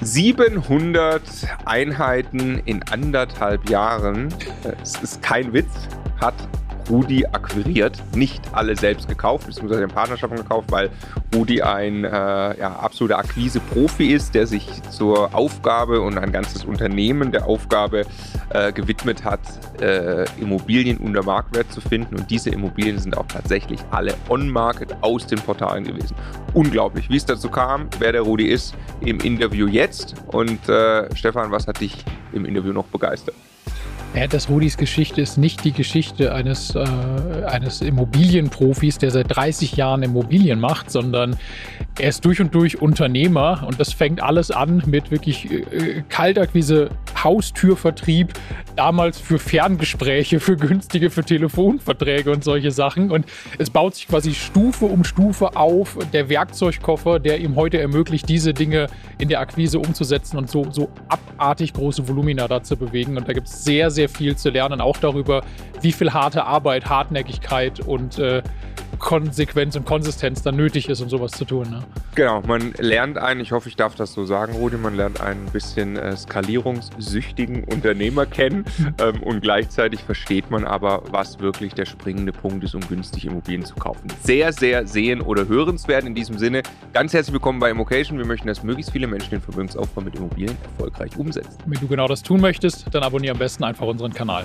700 Einheiten in anderthalb Jahren, es ist kein Witz, hat Rudi akquiriert, nicht alle selbst gekauft, beziehungsweise in Partnerschaften gekauft, weil Rudi ein äh, ja, absoluter Akquise-Profi ist, der sich zur Aufgabe und ein ganzes Unternehmen der Aufgabe äh, gewidmet hat, äh, Immobilien unter Marktwert zu finden. Und diese Immobilien sind auch tatsächlich alle on-market aus den Portalen gewesen. Unglaublich, wie es dazu kam, wer der Rudi ist, im Interview jetzt. Und äh, Stefan, was hat dich im Interview noch begeistert? Ja, dass Rudis Geschichte ist nicht die Geschichte eines, äh, eines Immobilienprofis, der seit 30 Jahren Immobilien macht, sondern er ist durch und durch Unternehmer und das fängt alles an mit wirklich äh, Kaltakquise, Haustürvertrieb, damals für Ferngespräche, für günstige, für Telefonverträge und solche Sachen. Und es baut sich quasi Stufe um Stufe auf, der Werkzeugkoffer, der ihm heute ermöglicht, diese Dinge in der Akquise umzusetzen und so, so abartig große Volumina da zu bewegen. Und da gibt es sehr, sehr viel zu lernen, auch darüber, wie viel harte Arbeit, Hartnäckigkeit und äh, Konsequenz und Konsistenz dann nötig ist, um sowas zu tun. Ne? Genau, man lernt einen, ich hoffe, ich darf das so sagen, Rudi, man lernt einen bisschen äh, skalierungssüchtigen Unternehmer kennen ähm, und gleichzeitig versteht man aber, was wirklich der springende Punkt ist, um günstig Immobilien zu kaufen. Sehr, sehr sehen oder hörenswert in diesem Sinne. Ganz herzlich willkommen bei Immocation. Wir möchten, dass möglichst viele Menschen den Vermögensaufbau mit Immobilien erfolgreich umsetzen. Wenn du genau das tun möchtest, dann abonniere am besten einfach unseren Kanal.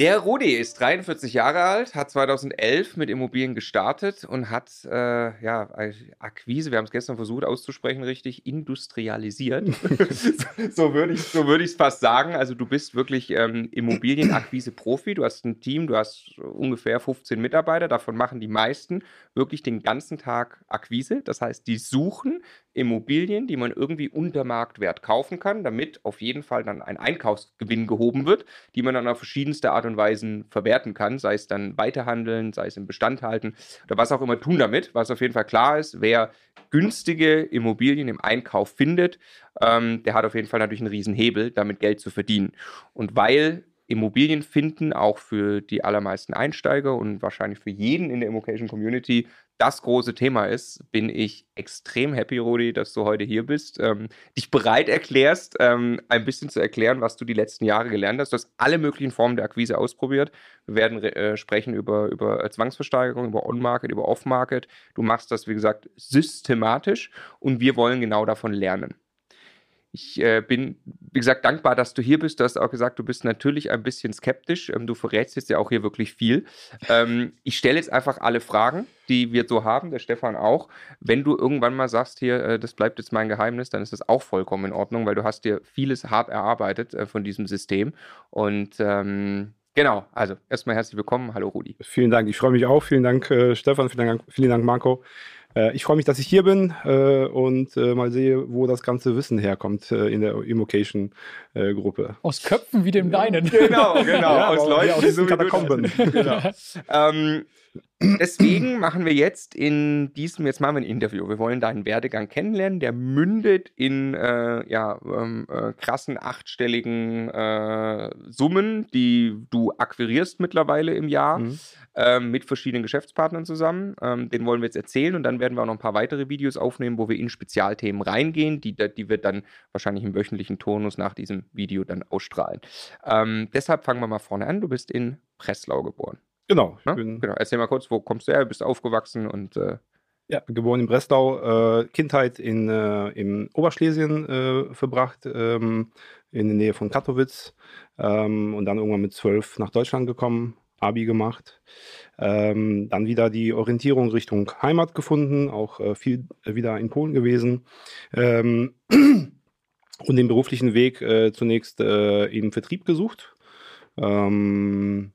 Der Rudi ist 43 Jahre alt, hat 2011 mit Immobilien gestartet und hat äh, ja Akquise, wir haben es gestern versucht auszusprechen, richtig industrialisiert. so würde ich es so würd fast sagen. Also du bist wirklich ähm, Immobilienakquise-Profi. Du hast ein Team, du hast ungefähr 15 Mitarbeiter. Davon machen die meisten wirklich den ganzen Tag Akquise. Das heißt, die suchen Immobilien, die man irgendwie unter Marktwert kaufen kann, damit auf jeden Fall dann ein Einkaufsgewinn gehoben wird, die man dann auf verschiedenste Art und Weise verwerten kann, sei es dann weiterhandeln, sei es im Bestand halten oder was auch immer tun damit. Was auf jeden Fall klar ist, wer günstige Immobilien im Einkauf findet, ähm, der hat auf jeden Fall natürlich einen riesen Hebel, damit Geld zu verdienen. Und weil Immobilien finden, auch für die allermeisten Einsteiger und wahrscheinlich für jeden in der Immocation Community das große Thema ist, bin ich extrem happy, Rudi, dass du heute hier bist, ähm, dich bereit erklärst, ähm, ein bisschen zu erklären, was du die letzten Jahre gelernt hast. Du hast alle möglichen Formen der Akquise ausprobiert. Wir werden äh, sprechen über, über Zwangsversteigerung, über On-Market, über Off-Market. Du machst das, wie gesagt, systematisch und wir wollen genau davon lernen. Ich äh, bin, wie gesagt, dankbar, dass du hier bist. Du hast auch gesagt, du bist natürlich ein bisschen skeptisch. Ähm, du verrätst jetzt ja auch hier wirklich viel. Ähm, ich stelle jetzt einfach alle Fragen, die wir so haben, der Stefan auch. Wenn du irgendwann mal sagst, hier, äh, das bleibt jetzt mein Geheimnis, dann ist das auch vollkommen in Ordnung, weil du hast dir vieles hart erarbeitet äh, von diesem System. Und ähm, Genau, also erstmal herzlich willkommen. Hallo Rudi. Vielen Dank, ich freue mich auch. Vielen Dank, äh, Stefan, vielen Dank, vielen Dank Marco. Äh, ich freue mich, dass ich hier bin äh, und äh, mal sehe, wo das ganze Wissen herkommt äh, in der Immocation-Gruppe. Äh, aus Köpfen wie dem deinen. Genau, genau. ja, aus Leuten, die so Katakomben. genau. ähm, Deswegen machen wir jetzt in diesem, jetzt machen wir ein Interview. Wir wollen deinen Werdegang kennenlernen. Der mündet in äh, ja, ähm, äh, krassen achtstelligen äh, Summen, die du akquirierst mittlerweile im Jahr mhm. Ähm, mit verschiedenen Geschäftspartnern zusammen. Ähm, den wollen wir jetzt erzählen und dann werden wir auch noch ein paar weitere Videos aufnehmen, wo wir in Spezialthemen reingehen, die, die wir dann wahrscheinlich im wöchentlichen Turnus nach diesem Video dann ausstrahlen. Ähm, deshalb fangen wir mal vorne an. Du bist in Breslau geboren. Genau. Ja? genau. Erzähl mal kurz, wo kommst du her? Bist du aufgewachsen und. Äh ja, geboren in Breslau, äh, Kindheit in, äh, in Oberschlesien äh, verbracht, ähm, in der Nähe von Katowice ähm, und dann irgendwann mit zwölf nach Deutschland gekommen, Abi gemacht. Ähm, dann wieder die Orientierung Richtung Heimat gefunden, auch äh, viel wieder in Polen gewesen. Ähm, und den beruflichen Weg äh, zunächst äh, im Vertrieb gesucht. Ähm,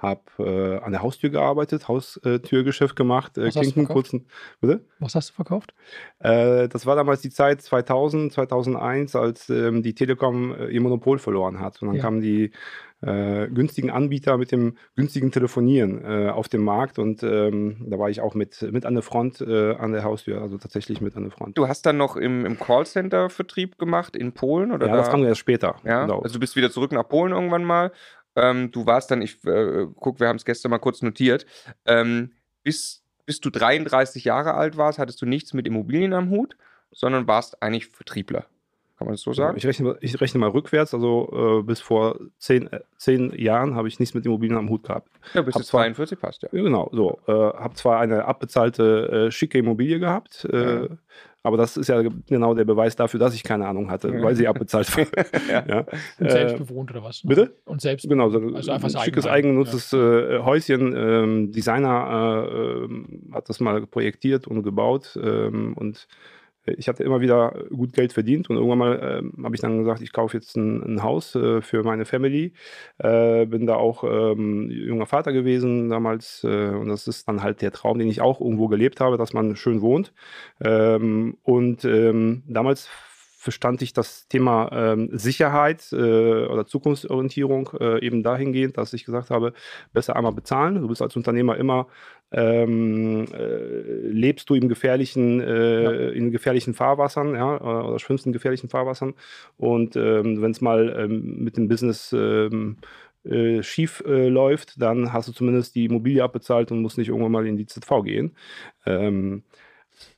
habe äh, an der Haustür gearbeitet, Haustürgeschäft gemacht, äh, Klinkenputzen. Bitte? Was hast du verkauft? Äh, das war damals die Zeit 2000, 2001, als ähm, die Telekom äh, ihr Monopol verloren hat. Und dann ja. kamen die äh, günstigen Anbieter mit dem günstigen Telefonieren äh, auf den Markt und ähm, da war ich auch mit, mit an der Front, äh, an der Haustür, also tatsächlich mit an der Front. Du hast dann noch im, im Callcenter-Vertrieb gemacht in Polen? Oder ja, da? das kam erst später. Ja? Genau. Also du bist wieder zurück nach Polen irgendwann mal ähm, du warst dann, ich äh, guck, wir haben es gestern mal kurz notiert, ähm, bis, bis du 33 Jahre alt warst, hattest du nichts mit Immobilien am Hut, sondern warst eigentlich Vertriebler. Kann man das so sagen? Ich rechne, ich rechne mal rückwärts, also äh, bis vor zehn, äh, zehn Jahren habe ich nichts mit Immobilien am Hut gehabt. Ja, bis du 42 passt, ja. Genau, so. Äh, habe zwar eine abbezahlte, äh, schicke Immobilie gehabt, äh, ja. aber das ist ja genau der Beweis dafür, dass ich keine Ahnung hatte, ja. weil sie abbezahlt war. ja. ja. Und selbst bewohnt oder was? Ne? Bitte? Und selbst Genau, so also einfach ein schickes, eigengenutztes Häuschen. Ähm, Designer ähm, hat das mal projektiert und gebaut ähm, und ich hatte immer wieder gut Geld verdient und irgendwann mal äh, habe ich dann gesagt, ich kaufe jetzt ein, ein Haus äh, für meine Family. Äh, bin da auch ähm, junger Vater gewesen damals äh, und das ist dann halt der Traum, den ich auch irgendwo gelebt habe, dass man schön wohnt. Ähm, und ähm, damals verstand ich das Thema ähm, Sicherheit äh, oder Zukunftsorientierung äh, eben dahingehend, dass ich gesagt habe, besser einmal bezahlen. Du bist als Unternehmer immer ähm, äh, lebst du im gefährlichen, äh, ja. in gefährlichen Fahrwassern, ja, oder schwimmst in gefährlichen Fahrwassern. Und ähm, wenn es mal ähm, mit dem Business ähm, äh, schief äh, läuft, dann hast du zumindest die Immobilie abbezahlt und musst nicht irgendwann mal in die ZV gehen. Ähm,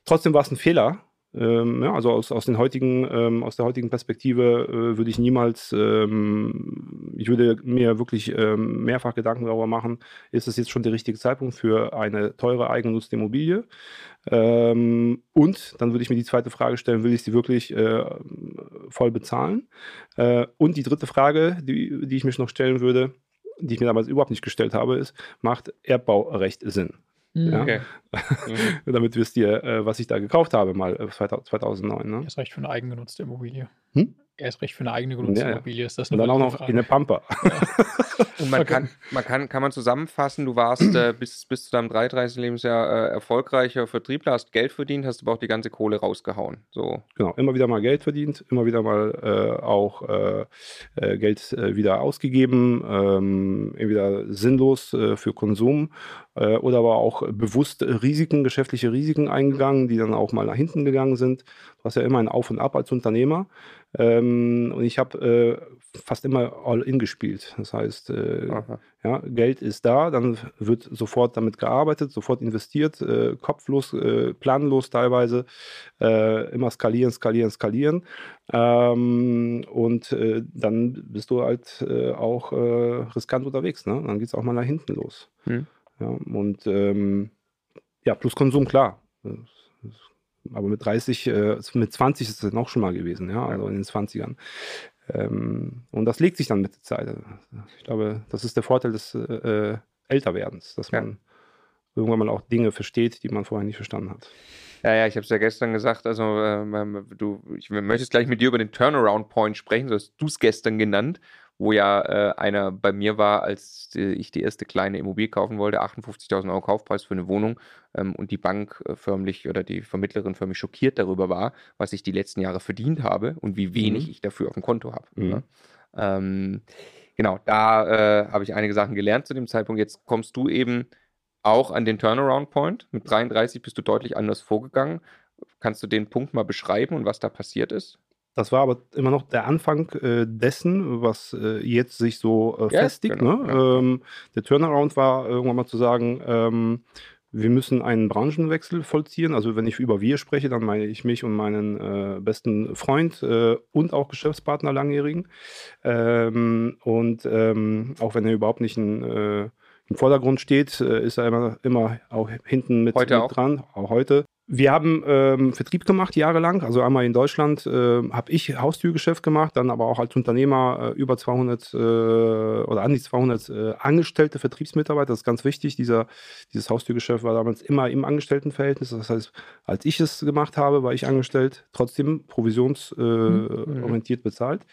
trotzdem war es ein Fehler, ähm, ja, also aus, aus, den heutigen, ähm, aus der heutigen Perspektive äh, würde ich niemals, ähm, ich würde mir wirklich ähm, mehrfach Gedanken darüber machen, ist es jetzt schon der richtige Zeitpunkt für eine teure eigengenutzte Immobilie? Ähm, und dann würde ich mir die zweite Frage stellen, will ich sie wirklich äh, voll bezahlen? Äh, und die dritte Frage, die, die ich mich noch stellen würde, die ich mir damals überhaupt nicht gestellt habe, ist, macht Erbbaurecht Sinn? Mhm. Ja? Okay. Mhm. Damit wisst ihr, äh, was ich da gekauft habe, mal 2009. Äh, ne? Das reicht für eine eigengenutzte Immobilie. Hm? erst recht für eine eigene genutzte ja, Immobilie ist das Und dann auch noch Frage. in der Pampa. Ja. Und man, okay. kann, man kann, kann man zusammenfassen, du warst äh, bis, bis zu deinem 33. Lebensjahr äh, erfolgreicher Vertriebler, hast Geld verdient, hast aber auch die ganze Kohle rausgehauen. So. Genau, immer wieder mal Geld verdient, immer wieder mal äh, auch äh, Geld äh, wieder ausgegeben, ähm, entweder sinnlos für Konsum oder aber auch bewusst Risiken, geschäftliche Risiken eingegangen, die dann auch mal nach hinten gegangen sind. Du hast ja immer ein Auf und Ab als Unternehmer. Ähm, und ich habe äh, fast immer All-In gespielt. Das heißt, äh, ja, Geld ist da, dann wird sofort damit gearbeitet, sofort investiert, äh, kopflos, äh, planlos teilweise, äh, immer skalieren, skalieren, skalieren. Ähm, und äh, dann bist du halt auch riskant unterwegs. Ne? Dann geht es auch mal nach hinten los. Hm. Ja, und ähm, ja, plus Konsum, klar. Aber mit 30, äh, mit 20 ist es auch schon mal gewesen, ja, also in den 20ern. Ähm, und das legt sich dann mit der Zeit. Ich glaube, das ist der Vorteil des äh, Älterwerdens, dass man irgendwann mal auch Dinge versteht, die man vorher nicht verstanden hat. Ja, ja, ich habe es ja gestern gesagt. Also, äh, du, ich möchte gleich mit dir über den Turnaround Point sprechen. So hast du es gestern genannt wo ja äh, einer bei mir war, als äh, ich die erste kleine Immobilie kaufen wollte, 58.000 Euro Kaufpreis für eine Wohnung ähm, und die Bank äh, förmlich oder die Vermittlerin förmlich schockiert darüber war, was ich die letzten Jahre verdient habe und wie wenig mhm. ich dafür auf dem Konto habe. Mhm. Ne? Ähm, genau, da äh, habe ich einige Sachen gelernt zu dem Zeitpunkt. Jetzt kommst du eben auch an den Turnaround Point. Mit 33 bist du deutlich anders vorgegangen. Kannst du den Punkt mal beschreiben und was da passiert ist? Das war aber immer noch der Anfang äh, dessen, was äh, jetzt sich so äh, festigt. Genau, ne? ja. ähm, der Turnaround war irgendwann mal zu sagen, ähm, wir müssen einen Branchenwechsel vollziehen. Also wenn ich über wir spreche, dann meine ich mich und meinen äh, besten Freund äh, und auch Geschäftspartner langjährigen. Ähm, und ähm, auch wenn er überhaupt nicht ein äh, im Vordergrund steht, ist er immer, immer auch hinten mit, mit auch. dran, auch heute. Wir haben ähm, Vertrieb gemacht jahrelang. Also einmal in Deutschland äh, habe ich Haustürgeschäft gemacht, dann aber auch als Unternehmer äh, über 200 äh, oder an die 200 äh, angestellte Vertriebsmitarbeiter. Das ist ganz wichtig. Dieser, dieses Haustürgeschäft war damals immer im Angestelltenverhältnis. Das heißt, als ich es gemacht habe, war ich angestellt, trotzdem provisionsorientiert mhm. bezahlt.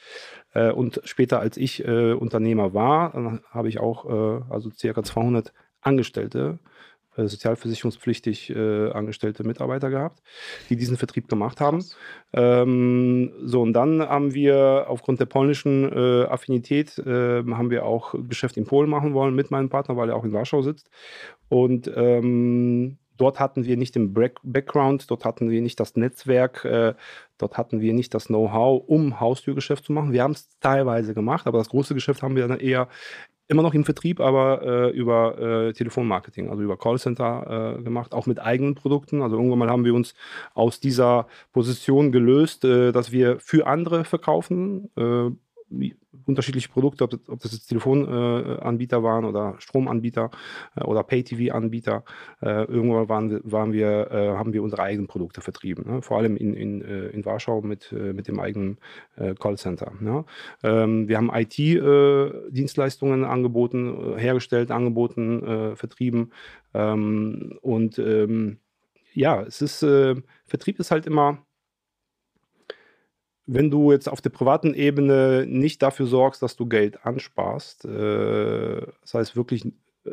Äh, und später, als ich äh, Unternehmer war, habe ich auch also circa 200 Angestellte äh, sozialversicherungspflichtig äh, angestellte Mitarbeiter gehabt, die diesen Vertrieb gemacht haben. Ähm, so, und dann haben wir aufgrund der polnischen äh, Affinität, äh, haben wir auch Geschäft in Polen machen wollen mit meinem Partner, weil er auch in Warschau sitzt. Und ähm, dort hatten wir nicht den Background, dort hatten wir nicht das Netzwerk, äh, dort hatten wir nicht das Know-how, um Haustürgeschäft zu machen. Wir haben es teilweise gemacht, aber das große Geschäft haben wir dann eher immer noch im Vertrieb, aber äh, über äh, Telefonmarketing, also über Callcenter äh, gemacht, auch mit eigenen Produkten. Also irgendwann mal haben wir uns aus dieser Position gelöst, äh, dass wir für andere verkaufen äh, unterschiedliche Produkte, ob, ob das jetzt Telefonanbieter äh, waren oder Stromanbieter äh, oder Pay-TV-Anbieter. Äh, irgendwann waren, waren wir, haben wir unsere eigenen Produkte vertrieben, ne? vor allem in, in, in Warschau mit, mit dem eigenen Callcenter. Ne? Ähm, wir haben IT-Dienstleistungen angeboten, hergestellt, angeboten, vertrieben ähm, und ähm, ja, es ist, Vertrieb ist halt immer wenn du jetzt auf der privaten Ebene nicht dafür sorgst, dass du Geld ansparst, äh, das heißt wirklich äh,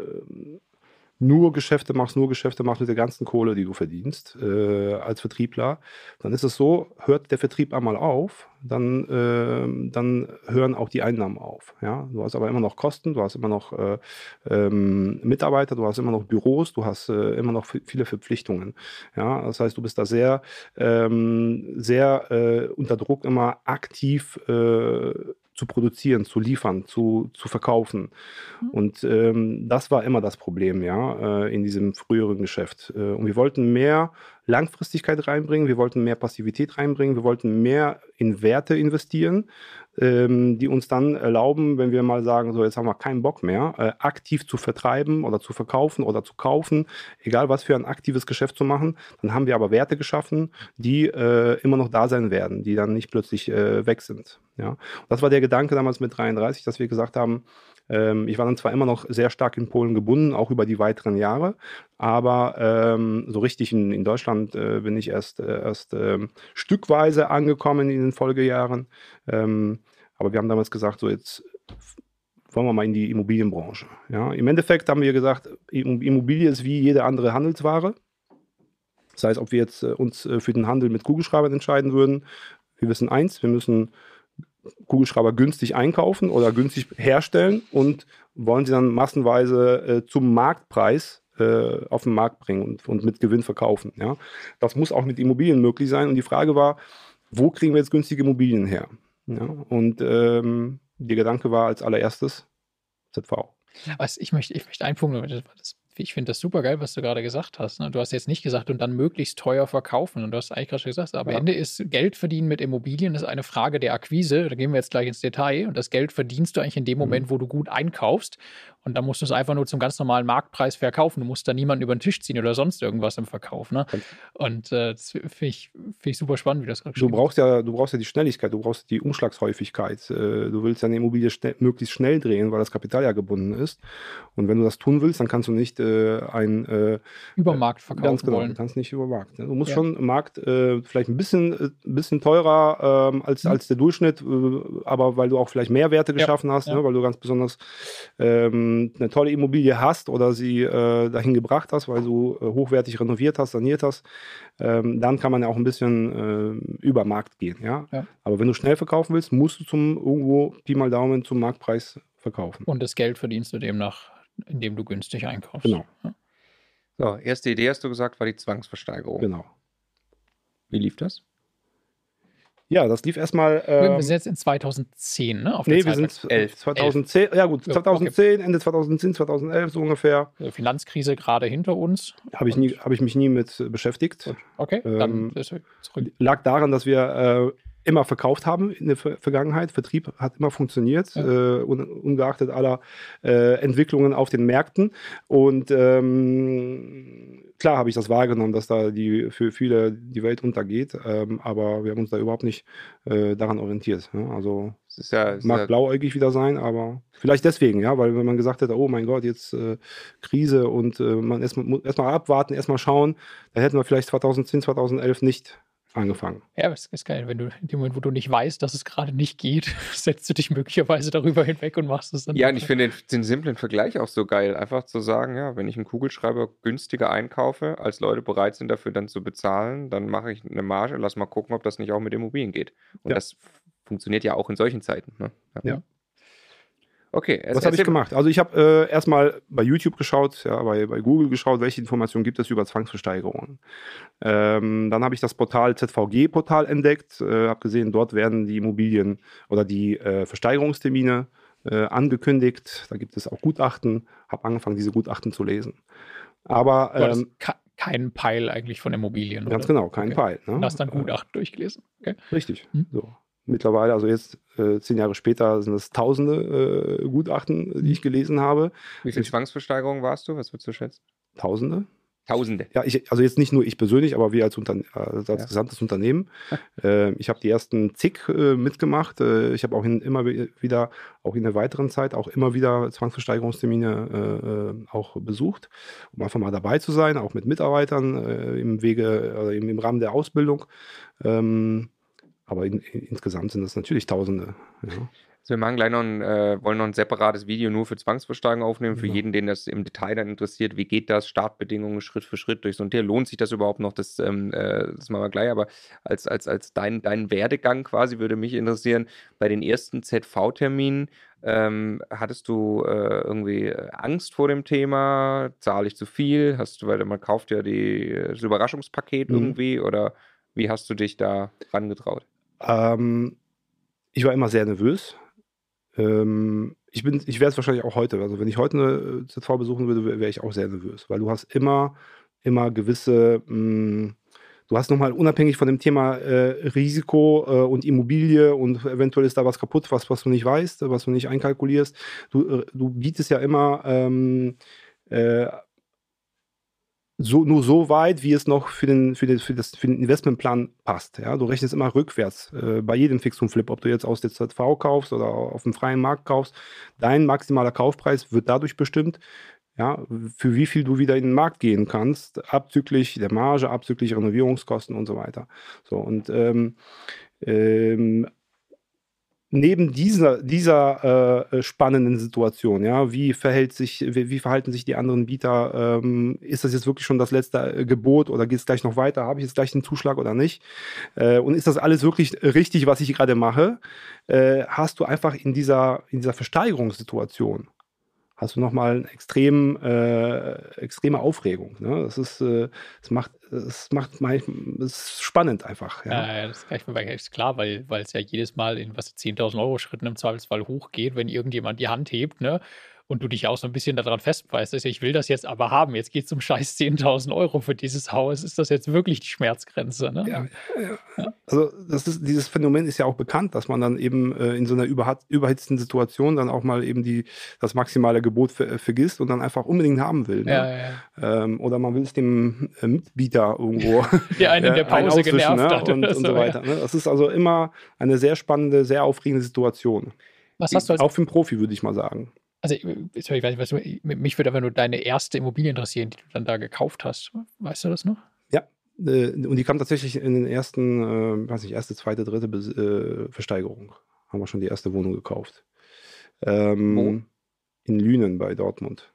nur Geschäfte machst, nur Geschäfte machst mit der ganzen Kohle, die du verdienst äh, als Vertriebler, dann ist es so, hört der Vertrieb einmal auf, dann, äh, dann hören auch die Einnahmen auf. Ja? Du hast aber immer noch Kosten, du hast immer noch äh, ähm, Mitarbeiter, du hast immer noch Büros, du hast äh, immer noch viele Verpflichtungen. Ja? Das heißt, du bist da sehr, ähm, sehr äh, unter Druck immer aktiv äh, zu produzieren, zu liefern, zu, zu verkaufen. Mhm. Und ähm, das war immer das Problem, ja, äh, in diesem früheren Geschäft. Äh, und wir wollten mehr Langfristigkeit reinbringen, wir wollten mehr Passivität reinbringen, wir wollten mehr in Werte investieren, ähm, die uns dann erlauben, wenn wir mal sagen, so jetzt haben wir keinen Bock mehr, äh, aktiv zu vertreiben oder zu verkaufen oder zu kaufen, egal was für ein aktives Geschäft zu machen, dann haben wir aber Werte geschaffen, die äh, immer noch da sein werden, die dann nicht plötzlich äh, weg sind. Ja, und das war der Gedanke damals mit 33, dass wir gesagt haben, ähm, ich war dann zwar immer noch sehr stark in Polen gebunden, auch über die weiteren Jahre, aber ähm, so richtig in, in Deutschland äh, bin ich erst, äh, erst ähm, stückweise angekommen in den Folgejahren. Ähm, aber wir haben damals gesagt, so jetzt wollen wir mal in die Immobilienbranche. Ja, Im Endeffekt haben wir gesagt, Immobilie ist wie jede andere Handelsware. Das heißt, ob wir jetzt äh, uns äh, für den Handel mit Kugelschreibern entscheiden würden, wir wissen eins, wir müssen Kugelschreiber günstig einkaufen oder günstig herstellen und wollen sie dann massenweise äh, zum Marktpreis auf den Markt bringen und, und, mit Gewinn verkaufen. Ja? Das muss auch mit Immobilien möglich sein. Und die Frage war, wo kriegen wir jetzt günstige Immobilien her? Ja, und ähm, der Gedanke war als allererstes ZV. Was ich möchte, ich möchte einen Punkt, das, ich finde das super geil, was du gerade gesagt hast. Ne? Du hast jetzt nicht gesagt und dann möglichst teuer verkaufen. Und du hast eigentlich gerade schon gesagt, am ja. Ende ist Geld verdienen mit Immobilien ist eine Frage der Akquise. Da gehen wir jetzt gleich ins Detail. Und das Geld verdienst du eigentlich in dem mhm. Moment, wo du gut einkaufst. Und dann musst du es einfach nur zum ganz normalen Marktpreis verkaufen. Du musst da niemanden über den Tisch ziehen oder sonst irgendwas im Verkauf. Ne? Und äh, das finde ich, find ich super spannend, wie das gerade du brauchst ja, Du brauchst ja die Schnelligkeit, du brauchst die Umschlagshäufigkeit. Äh, du willst ja eine Immobilie schnell, möglichst schnell drehen, weil das Kapital ja gebunden ist. Und wenn du das tun willst, dann kannst du nicht äh, ein äh, Übermarkt verkaufen ganz genau, wollen. Du kannst nicht über Markt. Ne? Du musst ja. schon Markt äh, vielleicht ein bisschen, äh, bisschen teurer ähm, als, mhm. als der Durchschnitt, aber weil du auch vielleicht Mehrwerte geschaffen ja. hast, ja. Ne? weil du ganz besonders ähm, eine tolle Immobilie hast oder sie äh, dahin gebracht hast, weil du äh, hochwertig renoviert hast, saniert hast, ähm, dann kann man ja auch ein bisschen äh, über Markt gehen. Ja? ja? Aber wenn du schnell verkaufen willst, musst du zum irgendwo Pi mal Daumen zum Marktpreis verkaufen. Und das Geld verdienst du demnach, indem du günstig einkaufst. Genau. Ja. So, erste Idee hast du gesagt, war die Zwangsversteigerung. Genau. Wie lief das? Ja, das lief erstmal. Ähm, wir sind jetzt in 2010, ne? Auf nee, wir sind 11. 2010, 11. ja gut, 2010, okay. Ende 2010, 2011 so ungefähr. Also Finanzkrise gerade hinter uns. Habe ich, hab ich mich nie mit beschäftigt. Gut. Okay, ähm, dann zurück. Lag daran, dass wir äh, immer verkauft haben in der Vergangenheit. Vertrieb hat immer funktioniert, ja. äh, ungeachtet aller äh, Entwicklungen auf den Märkten. Und ähm, klar habe ich das wahrgenommen, dass da die, für viele die Welt untergeht, ähm, aber wir haben uns da überhaupt nicht äh, daran orientiert. Ne? Also es ja, mag ja blauäugig wieder sein, aber vielleicht deswegen, ja, weil wenn man gesagt hätte, oh mein Gott, jetzt äh, Krise und äh, man erstmal erst abwarten, erstmal schauen, dann hätten wir vielleicht 2010, 2011 nicht angefangen. Ja, das ist geil. Wenn du in dem Moment, wo du nicht weißt, dass es gerade nicht geht, setzt du dich möglicherweise darüber hinweg und machst es dann. Ja, und ich finde den, den, simplen Vergleich auch so geil. Einfach zu sagen, ja, wenn ich einen Kugelschreiber günstiger einkaufe, als Leute bereit sind, dafür dann zu bezahlen, dann mache ich eine Marge, lass mal gucken, ob das nicht auch mit Immobilien geht. Und ja. das funktioniert ja auch in solchen Zeiten. Ne? ja. ja. Okay. Was habe ich gemacht? Also ich habe äh, erstmal bei YouTube geschaut, ja, bei, bei Google geschaut, welche Informationen gibt es über Zwangsversteigerungen. Ähm, dann habe ich das Portal ZVG-Portal entdeckt, äh, habe gesehen, dort werden die Immobilien oder die äh, Versteigerungstermine äh, angekündigt. Da gibt es auch Gutachten. Habe angefangen, diese Gutachten zu lesen. Aber ähm, kein Peil eigentlich von Immobilien. Ganz oder? genau, kein okay. Peil. Ne? Du hast dann Gutachten durchgelesen. Okay. Richtig. Hm? So mittlerweile, also jetzt äh, zehn Jahre später, sind es tausende äh, Gutachten, die ich gelesen habe. Wie viele Zwangsversteigerungen warst du? Was würdest du schätzen? Tausende. Tausende. Ja, ich, also jetzt nicht nur ich persönlich, aber wir als, Unterne als, als ja. gesamtes Unternehmen. äh, ich habe die ersten zig äh, mitgemacht. Äh, ich habe auch in, immer wieder, auch in der weiteren Zeit, auch immer wieder Zwangsversteigerungstermine äh, äh, auch besucht, um einfach mal dabei zu sein, auch mit Mitarbeitern äh, im Wege, im, im Rahmen der Ausbildung. Ähm, aber in, in, insgesamt sind das natürlich Tausende. Ja. Also wir machen gleich noch ein, äh, wollen noch ein separates Video nur für Zwangsversteigerung aufnehmen, für ja. jeden, den das im Detail dann interessiert. Wie geht das? Startbedingungen Schritt für Schritt durch so ein Tier. Lohnt sich das überhaupt noch? Das, ähm, äh, das machen wir gleich. Aber als, als, als dein, dein Werdegang quasi würde mich interessieren, bei den ersten ZV-Terminen, ähm, hattest du äh, irgendwie Angst vor dem Thema? Zahle ich zu viel? Hast du, weil man kauft ja die, das Überraschungspaket mhm. irgendwie oder wie hast du dich da rangetraut? Ähm, ich war immer sehr nervös. Ähm, ich ich wäre es wahrscheinlich auch heute. Also wenn ich heute eine ZV besuchen würde, wäre ich auch sehr nervös, weil du hast immer, immer gewisse, mh, hm, du hast nochmal unabhängig von dem Thema äh, Risiko äh, und Immobilie und eventuell ist da was kaputt, was, was du nicht weißt, was du nicht einkalkulierst. Du, äh, du bietest ja immer ähm, äh, so, nur so weit, wie es noch für den, für den, für das, für den Investmentplan passt. Ja? Du rechnest immer rückwärts äh, bei jedem Fix und Flip, ob du jetzt aus der ZV kaufst oder auf dem freien Markt kaufst. Dein maximaler Kaufpreis wird dadurch bestimmt, ja, für wie viel du wieder in den Markt gehen kannst, abzüglich der Marge, abzüglich Renovierungskosten und so weiter. So, und ähm, ähm, neben dieser, dieser äh, spannenden Situation, ja, wie verhält sich, wie, wie verhalten sich die anderen Bieter? Ähm, ist das jetzt wirklich schon das letzte äh, Gebot oder geht es gleich noch weiter? Habe ich jetzt gleich den Zuschlag oder nicht? Äh, und ist das alles wirklich richtig, was ich gerade mache? Äh, hast du einfach in dieser, in dieser Versteigerungssituation hast du nochmal eine extrem, äh, extreme Aufregung. Ne? Das ist, äh, es macht, es macht manchmal, es ist spannend einfach. Ja, Ja, das kann ich mir ist klar, weil weil es ja jedes Mal in was 10.000 Euro Schritten im Zweifelsfall hochgeht, wenn irgendjemand die Hand hebt, ne? Und du dich auch so ein bisschen daran festbeißt, dass ich will das jetzt aber haben. Jetzt geht es um scheiß 10.000 Euro für dieses Haus. Ist das jetzt wirklich die Schmerzgrenze? Ne? Ja, ja. Also das ist, dieses Phänomen ist ja auch bekannt, dass man dann eben äh, in so einer überhat- überhitzten Situation dann auch mal eben die, das maximale Gebot ver vergisst und dann einfach unbedingt haben will. Ne? Ja, ja, ja. Ähm, oder man will es dem äh, Mitbieter irgendwo Der einen in der Pause genervt ne? hat und, und so, so weiter. Ne? Das ist also immer eine sehr spannende, sehr aufregende Situation. Was hast du als Auch für einen Profi, würde ich mal sagen. Also, ich ich weiß nicht, was du, mich würde aber nur deine erste Immobilie interessieren, die du dann da gekauft hast. Weißt du das noch? Ja. Äh, und die kam tatsächlich in den ersten, äh, weiß nicht, erste, zweite, dritte Bes äh, Versteigerung. Haben wir schon die erste Wohnung gekauft. Ähm, Wo? In Lünen bei Dortmund.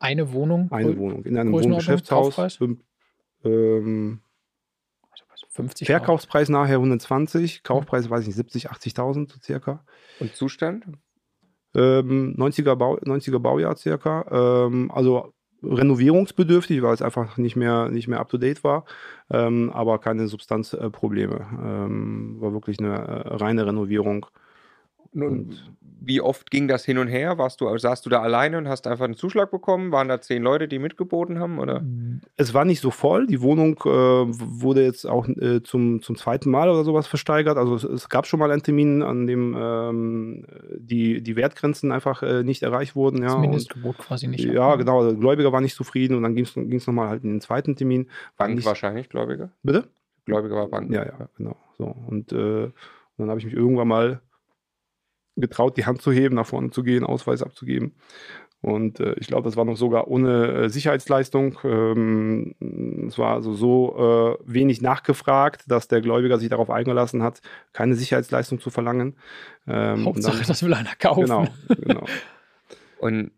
Eine Wohnung? Eine Wohnung. In einem Wohngeschäftshaus. Ähm, also was, 50 Verkaufspreis nachher 120, Kaufpreis weiß ich nicht, 70, 80.000 so circa. Und Zustand? Ähm, 90er, Bau, 90er Baujahr circa. Ähm, also renovierungsbedürftig, weil es einfach nicht mehr, nicht mehr up to date war, ähm, aber keine Substanzprobleme. Ähm, war wirklich eine äh, reine Renovierung. Nun, wie oft ging das hin und her? Warst du, saßt du da alleine und hast einfach einen Zuschlag bekommen? Waren da zehn Leute, die mitgeboten haben? Oder? Es war nicht so voll. Die Wohnung äh, wurde jetzt auch äh, zum, zum zweiten Mal oder sowas versteigert. Also es, es gab schon mal einen Termin, an dem ähm, die, die Wertgrenzen einfach äh, nicht erreicht wurden. Ja, Das und, Mindestgebot quasi nicht. ja genau. Der Gläubiger war nicht zufrieden und dann ging es nochmal halt in den zweiten Termin. Bank nicht, wahrscheinlich, Gläubiger. Bitte? Gläubiger war Bank. Ja, ja, genau. So. Und, äh, und dann habe ich mich irgendwann mal getraut, die Hand zu heben, nach vorne zu gehen, Ausweis abzugeben. Und äh, ich glaube, das war noch sogar ohne äh, Sicherheitsleistung. Ähm, es war also so äh, wenig nachgefragt, dass der Gläubiger sich darauf eingelassen hat, keine Sicherheitsleistung zu verlangen. Ähm, Hauptsache, dann- das will einer kaufen. Genau, genau. Und